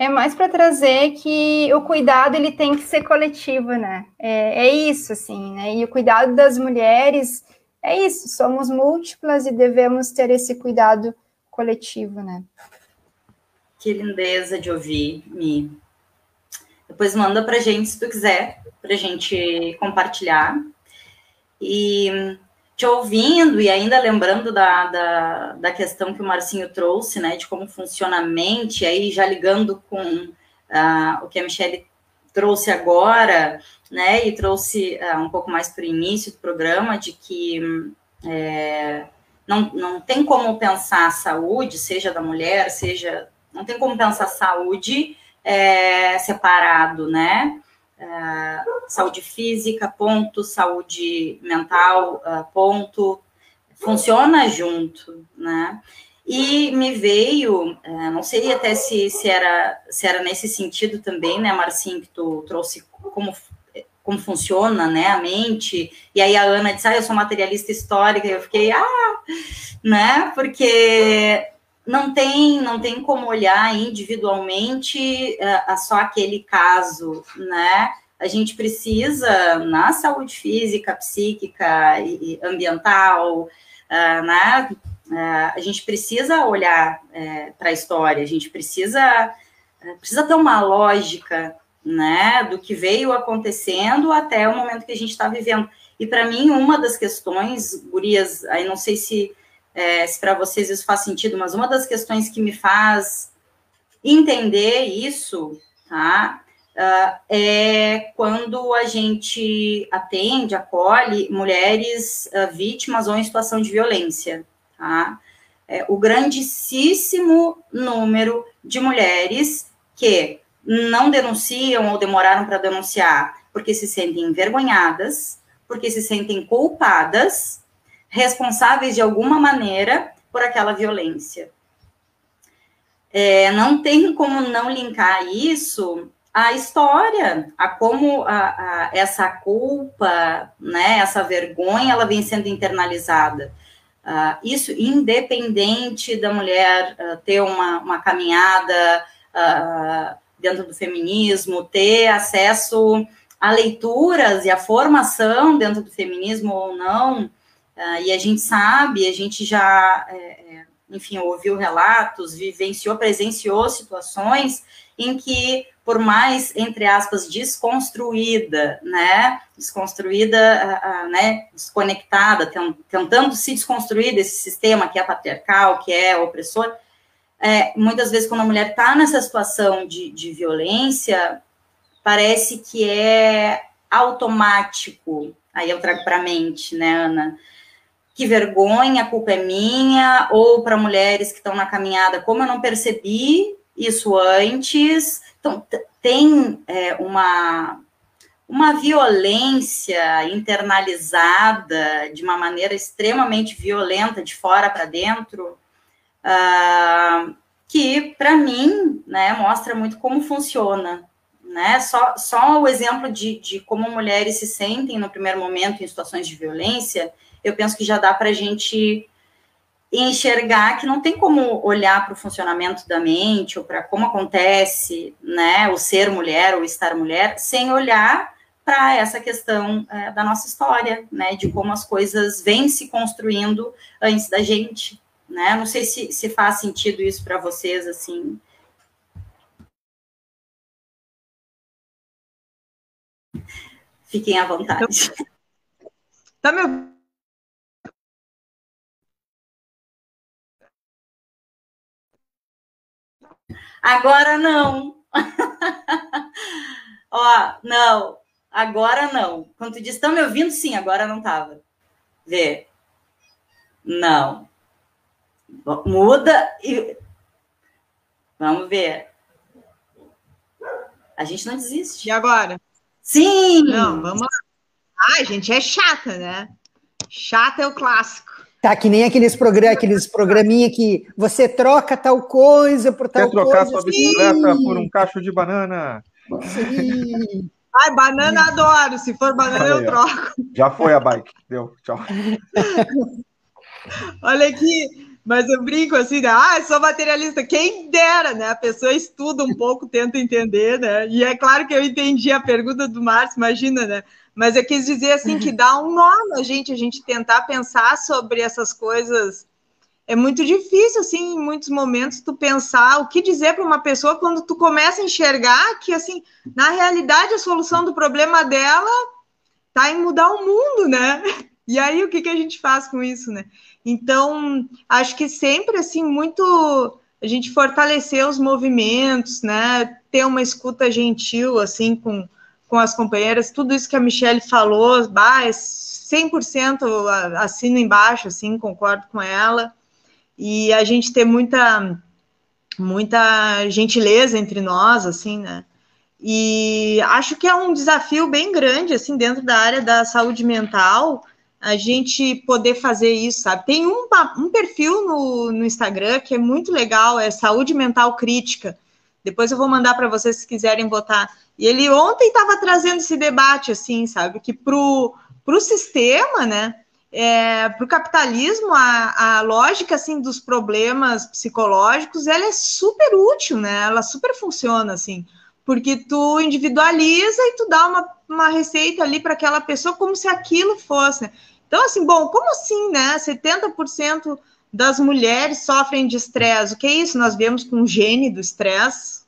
É mais para trazer que o cuidado ele tem que ser coletivo, né? É, é, isso, assim, né? E o cuidado das mulheres é isso, somos múltiplas e devemos ter esse cuidado coletivo, né? Que lindeza de ouvir, Mi. Depois manda para gente se tu quiser, para gente compartilhar. E te ouvindo e ainda lembrando da, da, da, questão que o Marcinho trouxe, né, de como funciona a mente, aí já ligando com uh, o que a Michelle trouxe agora, né, e trouxe uh, um pouco mais para o início do programa, de que é, não, não tem como pensar a saúde, seja da mulher, seja. Não tem como pensar saúde é, separado, né? É, saúde física, ponto, saúde mental, uh, ponto, funciona junto, né? E me veio, uh, não sei até se, se, era, se era nesse sentido também, né, Marcinho, que tu trouxe como, como funciona, né, a mente, e aí a Ana disse, ah, eu sou materialista histórica, e eu fiquei, ah, né, porque não tem, não tem como olhar individualmente uh, só aquele caso, né? A gente precisa, na saúde física, psíquica e ambiental, uh, né? Uh, a gente precisa olhar uh, para a história, a gente precisa, precisa ter uma lógica, né? Do que veio acontecendo até o momento que a gente está vivendo. E para mim, uma das questões, Gurias, aí não sei se é, se para vocês isso faz sentido, mas uma das questões que me faz entender isso, tá? Uh, é quando a gente atende, acolhe mulheres uh, vítimas ou em situação de violência, tá? É, o grandíssimo número de mulheres que não denunciam ou demoraram para denunciar porque se sentem envergonhadas, porque se sentem culpadas, responsáveis de alguma maneira por aquela violência. É, não tem como não linkar isso à história, a como a, a, essa culpa, né, essa vergonha, ela vem sendo internalizada. Uh, isso independente da mulher uh, ter uma, uma caminhada uh, dentro do feminismo, ter acesso a leituras e a formação dentro do feminismo ou não, Uh, e a gente sabe, a gente já, é, é, enfim, ouviu relatos, vivenciou, presenciou situações em que, por mais, entre aspas, desconstruída, né, desconstruída, uh, uh, né, desconectada, tentando se desconstruir desse sistema que é patriarcal, que é opressor, é, muitas vezes quando a mulher está nessa situação de, de violência, parece que é automático, aí eu trago para a mente, né, Ana, que vergonha, a culpa é minha, ou para mulheres que estão na caminhada, como eu não percebi isso antes. Então, tem é, uma, uma violência internalizada de uma maneira extremamente violenta, de fora para dentro, uh, que, para mim, né, mostra muito como funciona. Né? Só, só o exemplo de, de como mulheres se sentem no primeiro momento em situações de violência eu penso que já dá para a gente enxergar que não tem como olhar para o funcionamento da mente ou para como acontece, né, o ser mulher ou estar mulher, sem olhar para essa questão é, da nossa história, né, de como as coisas vêm se construindo antes da gente, né? Não sei se, se faz sentido isso para vocês, assim. Fiquem à vontade. Tá me ouvindo? Agora não. Ó, não. Agora não. Quando tu diz, estão me ouvindo? Sim, agora não tava. Vê. Não. Muda e. Vamos ver. A gente não desiste. E agora? Sim! Não, vamos lá. Ai, gente, é chata, né? Chata é o clássico. Tá, que nem aqueles, programa, aqueles programinha que você troca tal coisa por tal Quer trocar coisa. sua bicicleta Sim. por um cacho de banana? Sim. Ai, banana adoro. Se for banana, eu troco. Já foi a bike. Deu. Tchau. Olha aqui. Mas eu brinco assim, né? ah, sou materialista. Quem dera, né? A pessoa estuda um pouco, tenta entender, né? E é claro que eu entendi a pergunta do Márcio, imagina, né? Mas eu quis dizer assim que dá um nó na gente, a gente tentar pensar sobre essas coisas. É muito difícil, assim, em muitos momentos, tu pensar o que dizer para uma pessoa quando tu começa a enxergar que, assim, na realidade, a solução do problema dela tá em mudar o mundo, né? E aí, o que, que a gente faz com isso, né? Então, acho que sempre, assim, muito a gente fortalecer os movimentos, né? Ter uma escuta gentil, assim, com, com as companheiras, tudo isso que a Michelle falou, bah, é 100% assino embaixo, assim, concordo com ela, e a gente ter muita, muita gentileza entre nós, assim, né, e acho que é um desafio bem grande, assim, dentro da área da saúde mental, a gente poder fazer isso, sabe? Tem um, um perfil no, no Instagram que é muito legal, é Saúde Mental Crítica, depois eu vou mandar para vocês se quiserem botar. E ele ontem estava trazendo esse debate, assim, sabe? Que para o sistema, né? É, para o capitalismo, a, a lógica assim dos problemas psicológicos ela é super útil, né? Ela super funciona assim, porque tu individualiza e tu dá uma, uma receita ali para aquela pessoa como se aquilo fosse. Né? Então, assim, bom, como assim, né? 70% das mulheres sofrem de estresse. O que é isso? Nós vemos com o gene do estresse,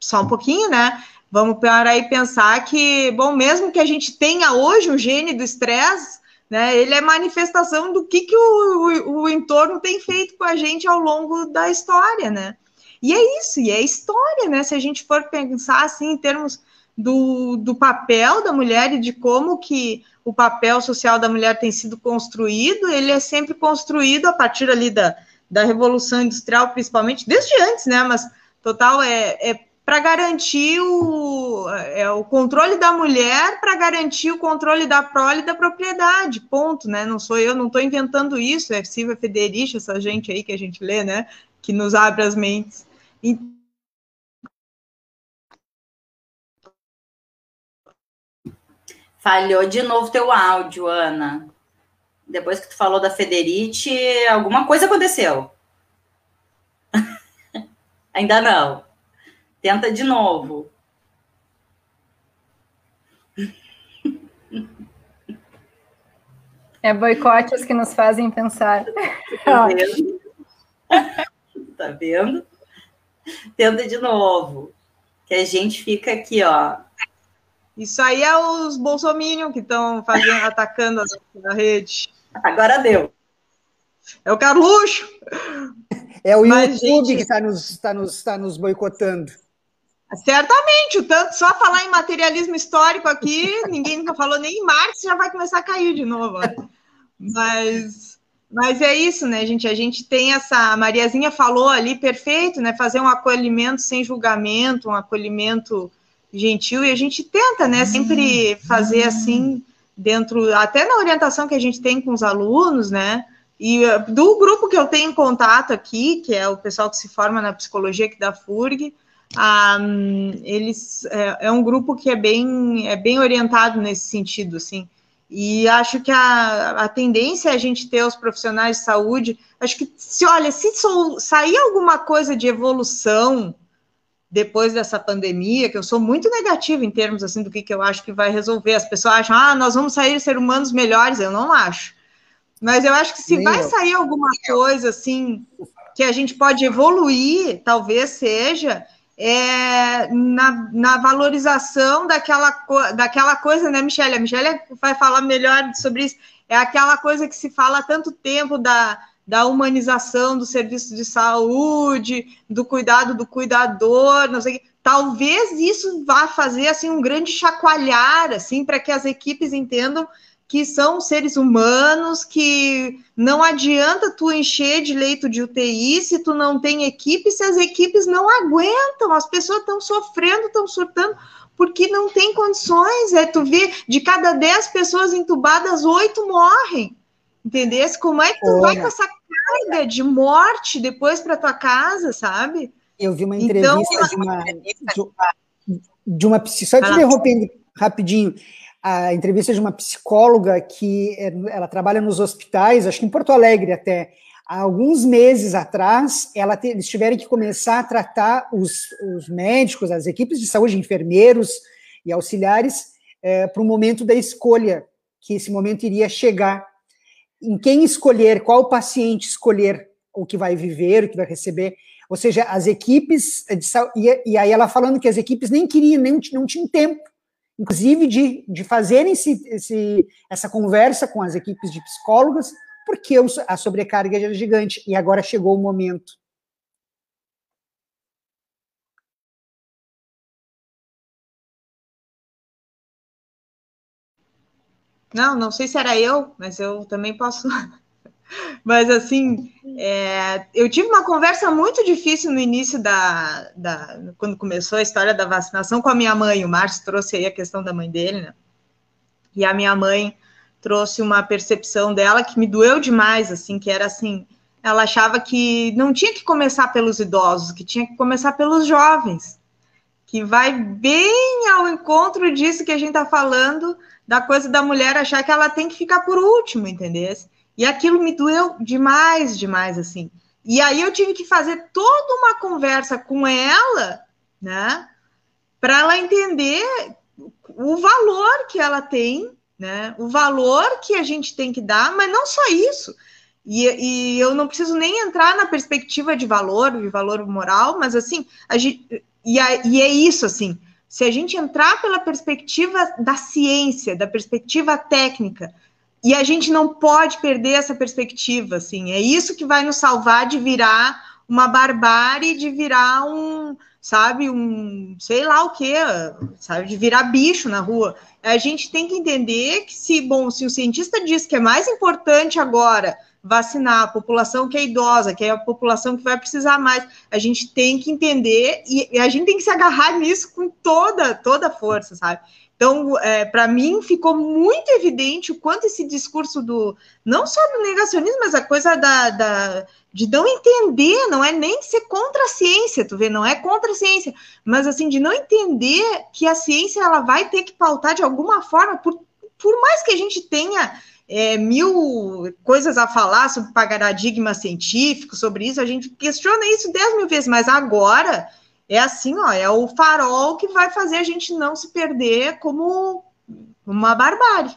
só um pouquinho, né? Vamos para aí pensar que, bom, mesmo que a gente tenha hoje o gene do estresse, né, ele é manifestação do que, que o, o, o entorno tem feito com a gente ao longo da história, né? E é isso, e é história, né? Se a gente for pensar assim em termos do, do papel da mulher e de como que o papel social da mulher tem sido construído, ele é sempre construído a partir ali da, da Revolução Industrial, principalmente, desde antes, né? Mas total é, é para garantir o, é, o controle da mulher, para garantir o controle da prole e da propriedade, ponto, né? Não sou eu, não estou inventando isso, é Silvia Federici, essa gente aí que a gente lê, né? Que nos abre as mentes. E, Falhou de novo teu áudio, Ana. Depois que tu falou da Federici, alguma coisa aconteceu. Ainda não. Tenta de novo. É boicotes que nos fazem pensar. Tá vendo? tá vendo? Tenta de novo. Que a gente fica aqui, ó, isso aí é os bolsominion que estão fazendo, atacando a, a, rede. Agora deu. É o Carluxo. É o Mas, YouTube gente, que está nos, tá nos, tá nos boicotando. Certamente, o tanto só falar em materialismo histórico aqui, ninguém nunca falou nem em Marx, já vai começar a cair de novo. Mas, mas é isso, né, gente? A gente tem essa. A Mariazinha falou ali, perfeito, né? Fazer um acolhimento sem julgamento, um acolhimento gentil e a gente tenta, né, sempre fazer assim dentro, até na orientação que a gente tem com os alunos, né, e uh, do grupo que eu tenho em contato aqui, que é o pessoal que se forma na psicologia aqui da FURG, um, eles é, é, um grupo que é bem é bem orientado nesse sentido, assim. E acho que a, a tendência é a gente ter os profissionais de saúde. Acho que se olha, se sair alguma coisa de evolução depois dessa pandemia, que eu sou muito negativa em termos assim do que, que eu acho que vai resolver. As pessoas acham, ah, nós vamos sair ser humanos melhores. Eu não acho. Mas eu acho que se vai sair alguma coisa assim que a gente pode evoluir, talvez seja é, na, na valorização daquela, daquela coisa, né, Michelle? A Michelle vai falar melhor sobre isso. É aquela coisa que se fala há tanto tempo da, da humanização do serviço de saúde, do cuidado do cuidador, não sei Talvez isso vá fazer assim um grande chacoalhar assim para que as equipes entendam que são seres humanos, que não adianta tu encher de leito de UTI se tu não tem equipe, se as equipes não aguentam, as pessoas estão sofrendo, estão surtando, porque não tem condições. É tu vê, de cada 10 pessoas entubadas, oito morrem. Entendeu? Como é que tu Olha. vai com essa carga de morte depois para tua casa, sabe? Eu vi uma entrevista então, de uma. De, de uma só te interrompendo rapidinho. A entrevista de uma psicóloga que é, ela trabalha nos hospitais, acho que em Porto Alegre até. Há alguns meses atrás, ela te, eles tiveram que começar a tratar os, os médicos, as equipes de saúde, enfermeiros e auxiliares, é, para o momento da escolha, que esse momento iria chegar em quem escolher, qual paciente escolher o que vai viver, o que vai receber. Ou seja, as equipes, de, e, e aí ela falando que as equipes nem queriam, nem, não tinham tempo, inclusive de, de fazerem esse, esse, essa conversa com as equipes de psicólogas, porque a sobrecarga era gigante, e agora chegou o momento. Não, não sei se era eu, mas eu também posso. Mas assim, é, eu tive uma conversa muito difícil no início da, da, quando começou a história da vacinação com a minha mãe. O Márcio trouxe aí a questão da mãe dele, né? E a minha mãe trouxe uma percepção dela que me doeu demais, assim, que era assim, ela achava que não tinha que começar pelos idosos, que tinha que começar pelos jovens, que vai bem ao encontro disso que a gente está falando da coisa da mulher achar que ela tem que ficar por último, entendeu? E aquilo me doeu demais, demais, assim. E aí eu tive que fazer toda uma conversa com ela, né? Para ela entender o valor que ela tem, né? O valor que a gente tem que dar, mas não só isso. E, e eu não preciso nem entrar na perspectiva de valor, de valor moral, mas assim, a gente, e, a, e é isso, assim, se a gente entrar pela perspectiva da ciência, da perspectiva técnica, e a gente não pode perder essa perspectiva, assim, é isso que vai nos salvar de virar uma barbárie, de virar um, sabe, um, sei lá o que, sabe, de virar bicho na rua. A gente tem que entender que se, bom, se o cientista diz que é mais importante agora vacinar a população que é idosa, que é a população que vai precisar mais. A gente tem que entender e, a gente tem que se agarrar nisso com toda, toda a força, sabe? Então, é, para mim, ficou muito evidente o quanto esse discurso do não só do negacionismo, mas a coisa da, da de não entender, não é nem ser contra a ciência, tu vê, não é contra a ciência, mas assim, de não entender que a ciência ela vai ter que pautar de alguma forma, por, por mais que a gente tenha é, mil coisas a falar sobre paradigma científico, sobre isso, a gente questiona isso dez mil vezes, mas agora é assim, ó, é o farol que vai fazer a gente não se perder como uma barbárie.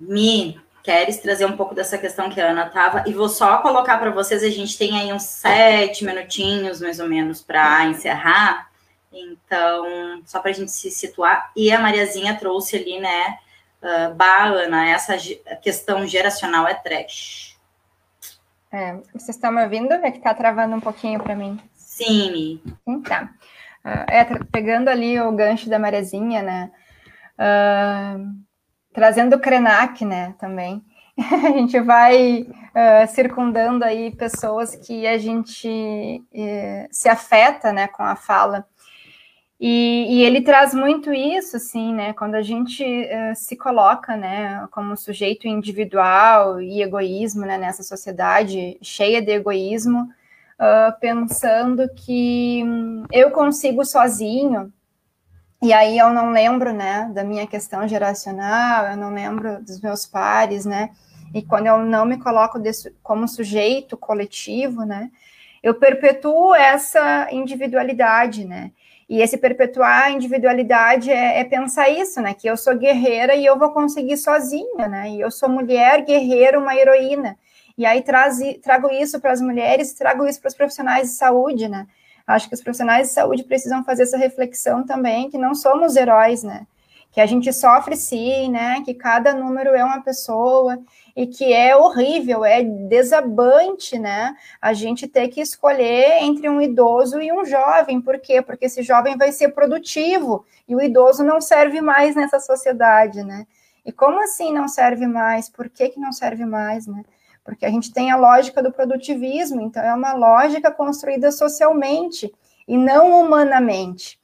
Mi, queres trazer um pouco dessa questão que a Ana estava? E vou só colocar para vocês, a gente tem aí uns sete minutinhos, mais ou menos, para encerrar. Então, só para a gente se situar, e a Mariazinha trouxe ali, né, uh, bah, Ana, essa questão geracional é trash. É, vocês estão me ouvindo? É que está travando um pouquinho para mim. Sim. Sim, tá. Uh, é, pegando ali o gancho da Mariazinha, né, uh, trazendo o Krenak, né, também, a gente vai uh, circundando aí pessoas que a gente uh, se afeta, né, com a fala. E, e, ele traz muito isso, assim, né? Quando a gente uh, se coloca, né, como sujeito individual e egoísmo, né, nessa sociedade cheia de egoísmo, uh, pensando que hum, eu consigo sozinho. E aí eu não lembro, né, da minha questão geracional, eu não lembro dos meus pares, né? E quando eu não me coloco como sujeito coletivo, né, eu perpetuo essa individualidade, né? E esse perpetuar a individualidade é, é, pensar isso, né? Que eu sou guerreira e eu vou conseguir sozinha, né? E eu sou mulher, guerreira, uma heroína. E aí traz, trago isso para as mulheres, trago isso para os profissionais de saúde, né? Acho que os profissionais de saúde precisam fazer essa reflexão também, que não somos heróis, né? Que a gente sofre sim, né? Que cada número é uma pessoa e que é horrível, é desabante, né? A gente ter que escolher entre um idoso e um jovem. Por quê? Porque esse jovem vai ser produtivo e o idoso não serve mais nessa sociedade, né? E como assim não serve mais? Por que, que não serve mais, né? Porque a gente tem a lógica do produtivismo, então é uma lógica construída socialmente e não humanamente.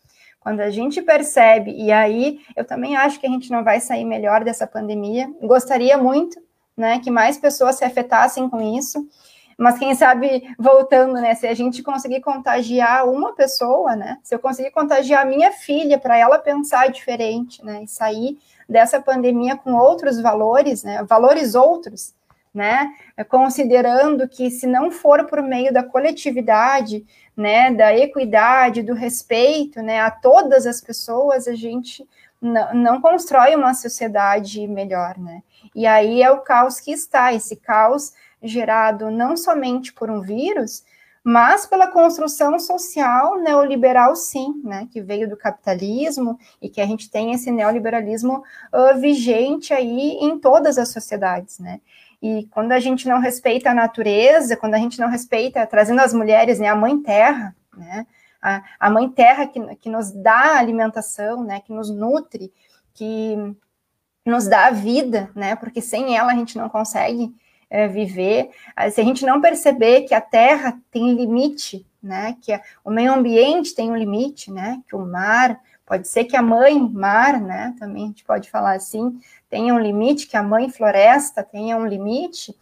Quando a gente percebe, e aí eu também acho que a gente não vai sair melhor dessa pandemia, gostaria muito, né, que mais pessoas se afetassem com isso, mas quem sabe, voltando, né, se a gente conseguir contagiar uma pessoa, né, se eu conseguir contagiar a minha filha para ela pensar diferente, né, e sair dessa pandemia com outros valores, né, valores outros, né, considerando que se não for por meio da coletividade, né, da equidade, do respeito, né, a todas as pessoas, a gente não, constrói uma sociedade melhor, né? E aí é o caos que está, esse caos gerado não somente por um vírus, mas pela construção social neoliberal, sim, né, que veio do capitalismo e que a gente tem esse neoliberalismo uh, vigente aí em todas as sociedades, né. E quando a gente não respeita a natureza, quando a gente não respeita, trazendo as mulheres, né, a mãe terra, né, a, a mãe terra que, que nos dá alimentação, né, que nos nutre, que nos dá a vida, né, porque sem ela a gente não consegue é, viver. Se a gente não perceber que a terra tem limite, né, que a, o meio ambiente tem um limite, né, que o mar, pode ser que a mãe mar, né, também a gente pode falar assim, tenha um limite, que a mãe floresta tenha um limite,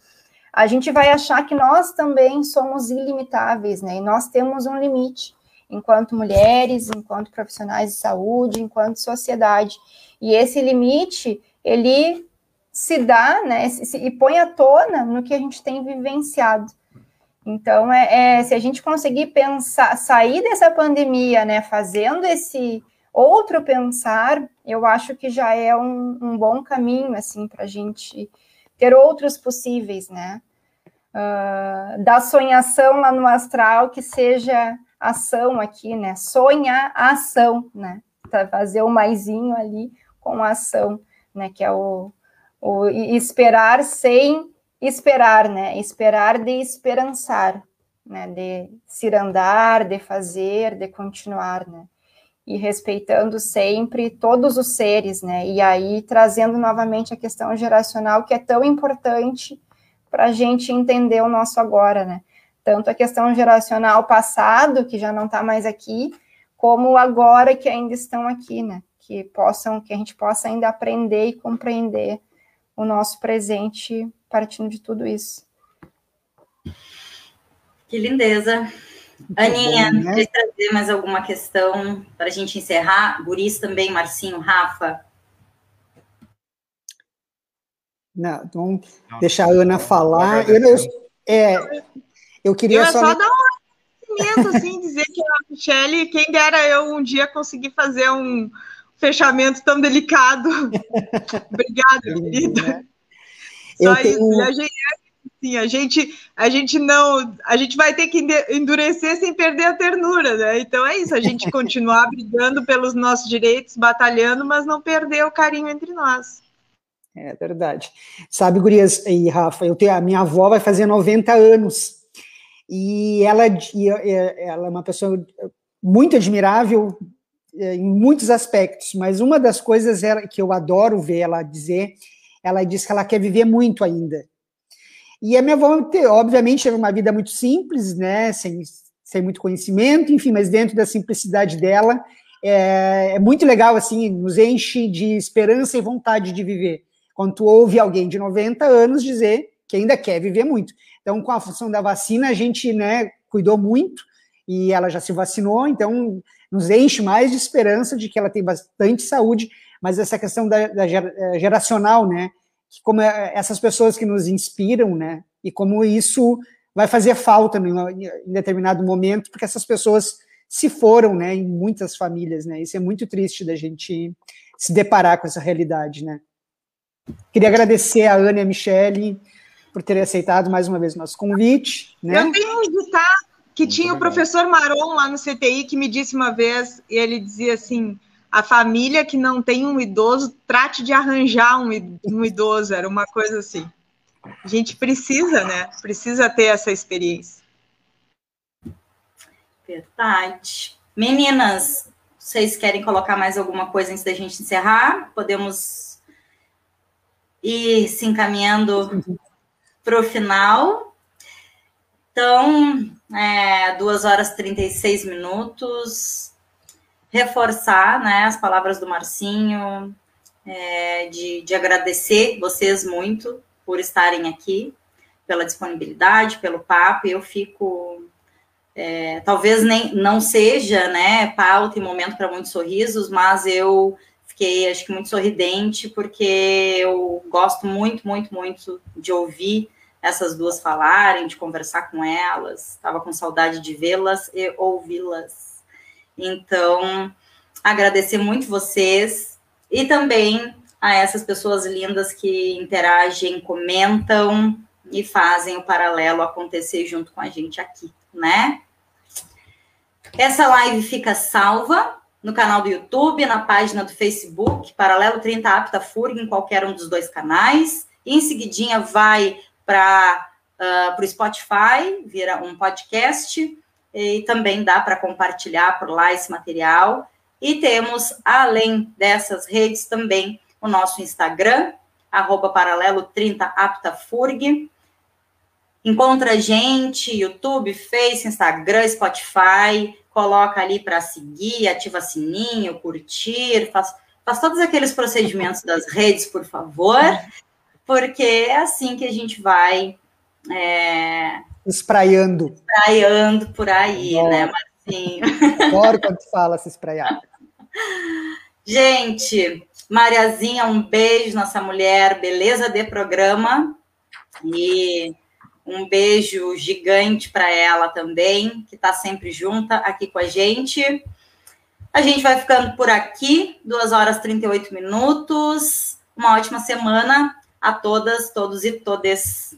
a gente vai achar que nós também somos ilimitáveis, né? E nós temos um limite, enquanto mulheres, enquanto profissionais de saúde, enquanto sociedade. E esse limite, ele se dá, né? Se, e põe à tona no que a gente tem vivenciado. Então, é, é, se a gente conseguir pensar, sair dessa pandemia, né, fazendo esse outro pensar, eu acho que já é um, um bom caminho, assim, para a gente ter outros possíveis, né? Uh, da sonhação lá no astral que seja ação aqui, né? Sonhar ação, né? Pra fazer o maisinho ali com ação, né? Que é o, o esperar sem esperar, né? Esperar de esperançar, né? De se andar, de fazer, de continuar, né? E respeitando sempre todos os seres, né? E aí trazendo novamente a questão geracional que é tão importante para a gente entender o nosso agora, né? Tanto a questão geracional passado, que já não está mais aqui, como agora que ainda estão aqui, né? Que possam, que a gente possa ainda aprender e compreender o nosso presente partindo de tudo isso. Que lindeza. Aninha, bom, né? quer trazer mais alguma questão para a gente encerrar? Guris também, Marcinho, Rafa. Não, vamos deixar a Ana falar. Eu, eu, é, eu queria eu só... só dar um agradecimento, assim, dizer que a Michelle, quem dera eu um dia conseguir fazer um fechamento tão delicado. Obrigada, querida. Né? Só tenho... isso. E a gente, Sim, a gente, a gente não, a gente vai ter que endurecer sem perder a ternura, né? Então é isso, a gente continuar brigando pelos nossos direitos, batalhando, mas não perder o carinho entre nós. É verdade. Sabe, Gurias e Rafa, eu tenho, a minha avó vai fazer 90 anos e ela, e ela é uma pessoa muito admirável é, em muitos aspectos, mas uma das coisas que eu adoro ver ela dizer, ela diz que ela quer viver muito ainda. E a minha avó, obviamente, teve uma vida muito simples, né, sem, sem muito conhecimento, enfim, mas dentro da simplicidade dela, é, é, muito legal, assim, nos enche de esperança e vontade de viver. Quando tu ouve alguém de 90 anos dizer que ainda quer viver muito. Então, com a função da vacina, a gente, né, cuidou muito, e ela já se vacinou, então nos enche mais de esperança de que ela tem bastante saúde, mas essa questão da, da geracional, né, como é, essas pessoas que nos inspiram, né? E como isso vai fazer falta em determinado momento, porque essas pessoas se foram, né? Em muitas famílias, né? Isso é muito triste da gente se deparar com essa realidade, né? Queria agradecer a Ana e a Michele por ter aceitado mais uma vez o nosso convite. Né? Eu tenho um ditado que Muito tinha obrigado. o professor Maron lá no CTI que me disse uma vez, e ele dizia assim: a família que não tem um idoso, trate de arranjar um, idoso, era uma coisa assim. A gente precisa, né? Precisa ter essa experiência. Verdade. Meninas, vocês querem colocar mais alguma coisa antes da gente encerrar? Podemos ir se encaminhando para o final. Então, é, 2 horas e 36 minutos. Reforçar né, as palavras do Marcinho, é, de, de agradecer vocês muito por estarem aqui, pela disponibilidade, pelo papo. Eu fico. É, talvez nem não seja né, pauta e momento para muitos sorrisos, mas eu fiquei, acho que, muito sorridente, porque eu gosto muito, muito, muito de ouvir essas duas falarem, de conversar com elas. Estava com saudade de vê-las e ouvi-las. Então, agradecer muito vocês e também a essas pessoas lindas que interagem, comentam e fazem o paralelo acontecer junto com a gente aqui, né? Essa live fica salva no canal do YouTube, na página do Facebook, Paralelo 30 Apta FURG, em qualquer um dos dois canais. E em seguidinha vai para uh, o Spotify, vira um podcast, e também dá para compartilhar por lá esse material. E temos, além dessas redes, também o nosso Instagram, arroba paralelo 30 aptafurg. Encontra a gente, YouTube, Face, Instagram, Spotify, coloca ali para seguir, ativa sininho, curtir, faz, faz todos aqueles procedimentos das redes, por favor, porque é assim que a gente vai é, espraiando. Espraiando por aí, né, Marcinho? Adoro quando fala se espraiar. Gente, Mariazinha, um beijo, nossa mulher, beleza de programa. E um beijo gigante para ela também, que está sempre junta aqui com a gente. A gente vai ficando por aqui, 2 horas e 38 minutos. Uma ótima semana a todas, todos e todes.